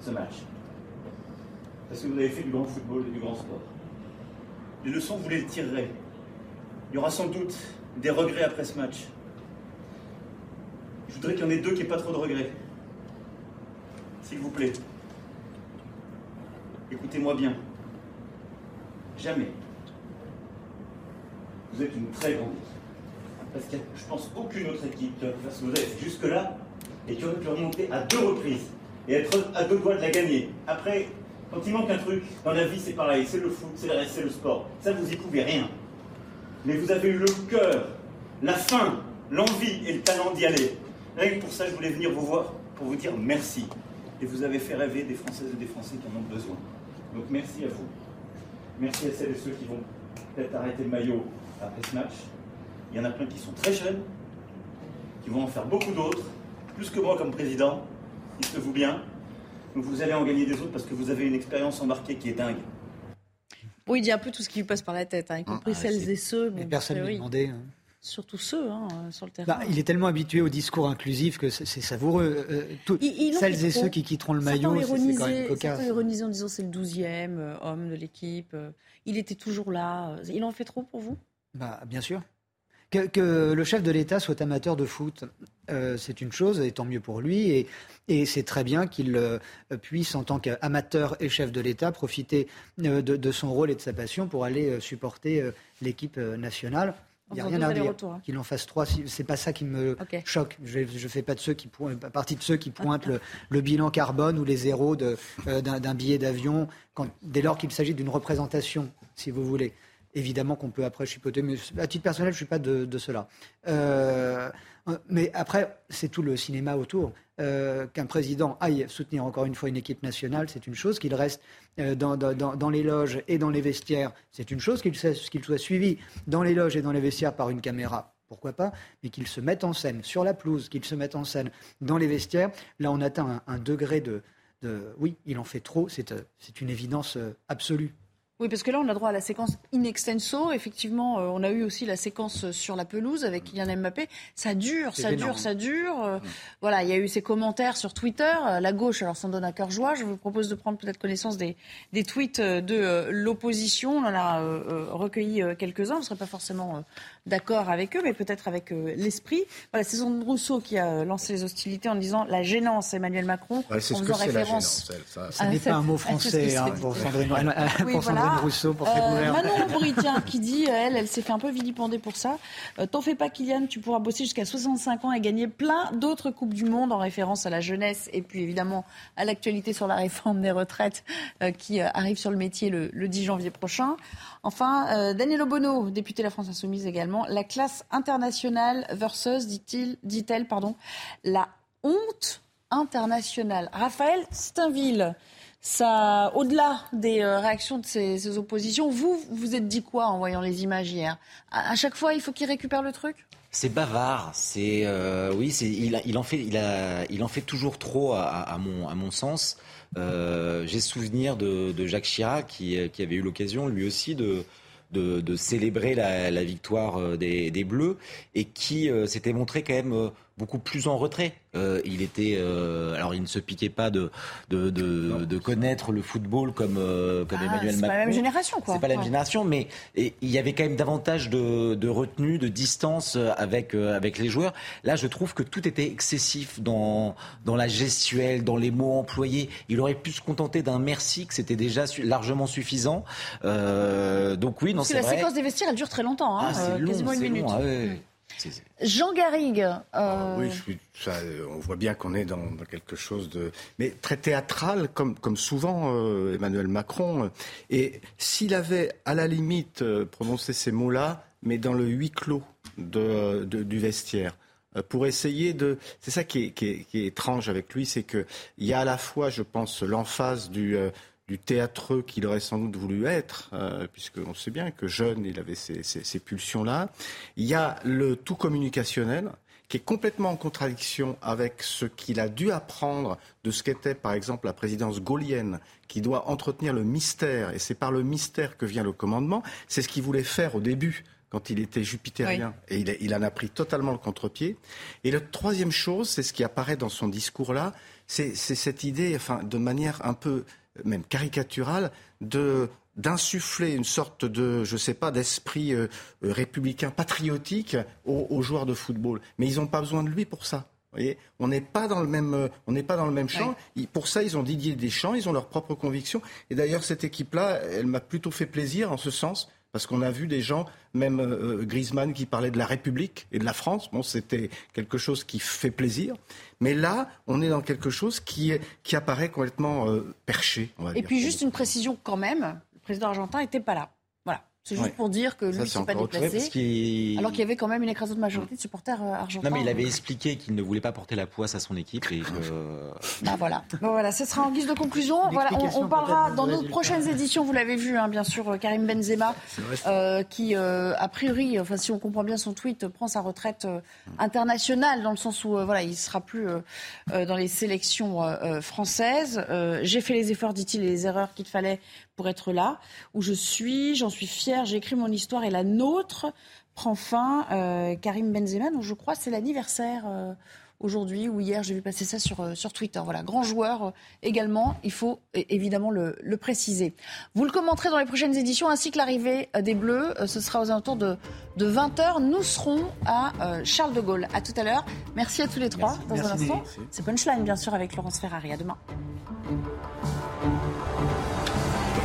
ce match. Parce que vous avez fait du grand football et du grand sport. Les leçons, vous les tirerez. Il y aura sans doute des regrets après ce match. Je voudrais qu'il y en ait deux qui n'aient pas trop de regrets. S'il vous plaît. Écoutez-moi bien. Jamais vous êtes une très grande équipe. Parce qu'il n'y a, je pense, aucune autre équipe qui pu faire ce que jusque-là et qui aurait pu remonter à deux reprises et être à deux doigts de la gagner. Après, quand il manque un truc, dans la vie, c'est pareil, c'est le foot, c'est le c'est le sport. Ça, vous y pouvez rien. Mais vous avez eu le cœur, la faim, l'envie et le talent d'y aller. Rien pour ça, je voulais venir vous voir pour vous dire merci. Et vous avez fait rêver des Françaises et des Français qui en ont besoin. Donc merci à vous. Merci à celles et ceux qui vont peut-être arrêter le maillot après ce match. Il y en a plein qui sont très jeunes, qui vont en faire beaucoup d'autres, plus que moi comme président, dites-vous bien. Donc vous allez en gagner des autres parce que vous avez une expérience embarquée qui est dingue. Oui, il dit un peu tout ce qui lui passe par la tête, hein, y compris ah, celles et ceux. Bon, personne ne lui demandait. Hein. Surtout ceux hein, sur le terrain. Bah, il est tellement habitué au discours inclusif que c'est savoureux. Euh, celles et ceux qui quitteront le maillot, c'est quand même cocasse. Certains ironisé en disant c'est le 12e euh, homme de l'équipe. Euh, il était toujours là. Il en fait trop pour vous? Bah, Bien sûr. Que, le chef de l'État soit amateur de foot, euh, c'est une chose, et tant mieux pour lui. Et, c'est très bien qu'il euh, puisse, en tant qu'amateur et chef de l'État, profiter euh, de, son rôle et de sa passion pour aller supporter l'équipe nationale. Il n'y a rien à dire. Hein. Qu'il en fasse trois, c'est pas ça qui me choque. Je ne fais pas de ceux qui partie de ceux qui pointent le, bilan carbone ou les zéros d'un billet d'avion, dès lors qu'il s'agit d'une représentation, si vous voulez. Évidemment qu'on peut après chipoter, mais à titre personnel, je ne suis pas de, cela. Euh, mais après, c'est tout le cinéma autour. Euh, qu'un président aille soutenir encore une fois une équipe nationale, c'est une chose. Qu'il reste euh, dans, les loges et dans les vestiaires, c'est une chose. Qu'il soit suivi dans les loges et dans les vestiaires par une caméra, pourquoi pas, mais qu'il se mette en scène sur la pelouse, qu'il se mette en scène dans les vestiaires. Là, on atteint un, degré de, de, Oui, il en fait trop, c'est une évidence absolue. Oui, parce que là, on a droit à la séquence in extenso. Effectivement, euh, on a eu aussi la séquence sur la pelouse avec Kylian Mbappé. Ça dure, ça dure, ça dure. Euh, mm. Voilà, il y a eu ces commentaires sur Twitter. Euh, la gauche, alors, s'en donne à cœur joie. Je vous propose de prendre peut-être connaissance des, des tweets de l'opposition. On en a recueilli quelques-uns. Vous ne serez pas forcément d'accord avec eux, mais peut-être avec l'esprit. Voilà, c'est Sandrine Rousseau qui a lancé les hostilités en disant la gênance Emmanuel Macron. c'est ce que c'est la gênance. Ça, n'est pas un mot français hein, pour Sandrine. Sandrine Rousseau pour faire euh, Manon Aubry, tiens, qui dit, elle, elle s'est fait un peu vilipender pour ça. Euh, T'en fais pas, Kylian, tu pourras bosser jusqu'à 65 ans et gagner plein d'autres Coupes du Monde en référence à la jeunesse et puis évidemment à l'actualité sur la réforme des retraites euh, qui euh, arrive sur le métier le, le 10 janvier prochain. Enfin, euh, Daniel Obono, député de la France Insoumise également, la classe internationale versus, dit-il, dit-elle, pardon, la honte internationale. Raphaël Steinville, ça, au-delà des euh, réactions de ces, oppositions, vous, vous êtes dit quoi en voyant les images hier? À, chaque fois, il faut qu'il récupère le truc? C'est bavard. C'est euh, oui, il, en fait, il en fait toujours trop à, mon, sens. Euh, J'ai souvenir de, Jacques Chirac qui avait eu l'occasion lui aussi de de, célébrer la, la victoire euh, des, des Bleus et qui euh, s'était montré quand même euh, beaucoup plus en retrait. Euh, il était, euh, alors il ne se piquait pas de de, de, de connaître le football comme euh, comme Ah, Emmanuel c'est pas Macron. la même génération, quoi. C'est pas la même génération, mais et, il y avait quand même davantage de, de retenue, de distance avec avec les joueurs. Là, je trouve que tout était excessif dans dans la gestuelle, dans les mots employés. Il aurait pu se contenter d'un merci, que c'était déjà su- largement suffisant. Donc oui, non, c'est la vrai. séquence des vestiaires, elle dure très longtemps, hein, Ah, long, quasiment une long, minute. ah ouais. Jean Garrigue, euh, Ah Oui, je suis- ça, on voit bien qu'on est dans, dans quelque chose de, mais très théâtral, comme, comme souvent euh, Emmanuel Macron. Et s'il avait, à la limite, euh, prononcé ces mots-là, mais dans le huis clos de, de- du vestiaire, pour essayer de. C'est ça qui est, qui est- qui est étrange avec lui, c'est que il y a à la fois, je pense, l'emphase du. Du théâtreux qu'il aurait sans doute voulu être, euh, puisqu'on sait bien que jeune, il avait ces, ces- ces pulsions-là. Il y a le tout communicationnel, qui est complètement en contradiction avec ce qu'il a dû apprendre de ce qu'était, par exemple, la présidence gaulienne, qui doit entretenir le mystère, et c'est par le mystère que vient le commandement. C'est ce qu'il voulait faire au début quand il était jupitérien. Et il, il en a pris totalement le contre-pied. Et la troisième chose, c'est ce qui apparaît dans son discours-là, c'est cette idée, enfin, de manière un peu même caricaturale, de d'insuffler une sorte de, je sais pas, d'esprit euh, euh, républicain patriotique aux, aux joueurs de football. Mais ils n'ont pas besoin de lui pour ça. Vous voyez on n'est pas dans le même, euh, on n'est pas dans le même champ. Pour ça, ils ont Didier Deschamps, ils ont leurs propres convictions. Et d'ailleurs, cette équipe-là, elle m'a plutôt fait plaisir en ce sens. Parce qu'on a vu des gens, même euh, Griezmann, qui parlaient de la République et de la France. Bon, c'était quelque chose qui fait plaisir. Mais là, on est dans quelque chose qui, est, qui apparaît complètement euh, perché. On va Et dire. puis juste une précision quand même, le président argentin n'était pas là. C'est juste Ouais. pour dire que lui ne s'est pas déplacé. Alors qu'il y avait quand même une écrasante majorité de supporters euh, argentins. Non, mais il avait expliqué qu'il ne voulait pas porter la poisse à son équipe et que. Bah voilà. Bon, voilà, ce sera en guise de conclusion. Voilà, on, parlera dans nos prochaines éditions. Vous l'avez vu, hein, bien sûr, euh, Karim Benzema, euh, qui euh, a priori, enfin si on comprend bien son tweet, prend sa retraite euh, internationale dans le sens où euh, voilà, il sera plus euh, euh, dans les sélections euh, euh, françaises. Euh, J'ai fait les efforts, dit-il, et les erreurs qu'il fallait pour être là où je suis. J'en suis fier. J'ai écrit mon histoire et la nôtre prend fin. Euh, Karim Benzema, dont je crois c'est l'anniversaire. euh, aujourd'hui ou hier, j'ai vu passer ça sur, euh, sur Twitter. Voilà, grand joueur également, il faut évidemment le, le préciser. Vous le commenterez dans les prochaines éditions, ainsi que l'arrivée des Bleus. Ce sera aux alentours de, de 20h. Nous serons à Charles de Gaulle. À tout à l'heure. Merci à tous les trois. dans un Merci. instant, c'est Punchline, bien sûr, avec Laurence Ferrari. À demain.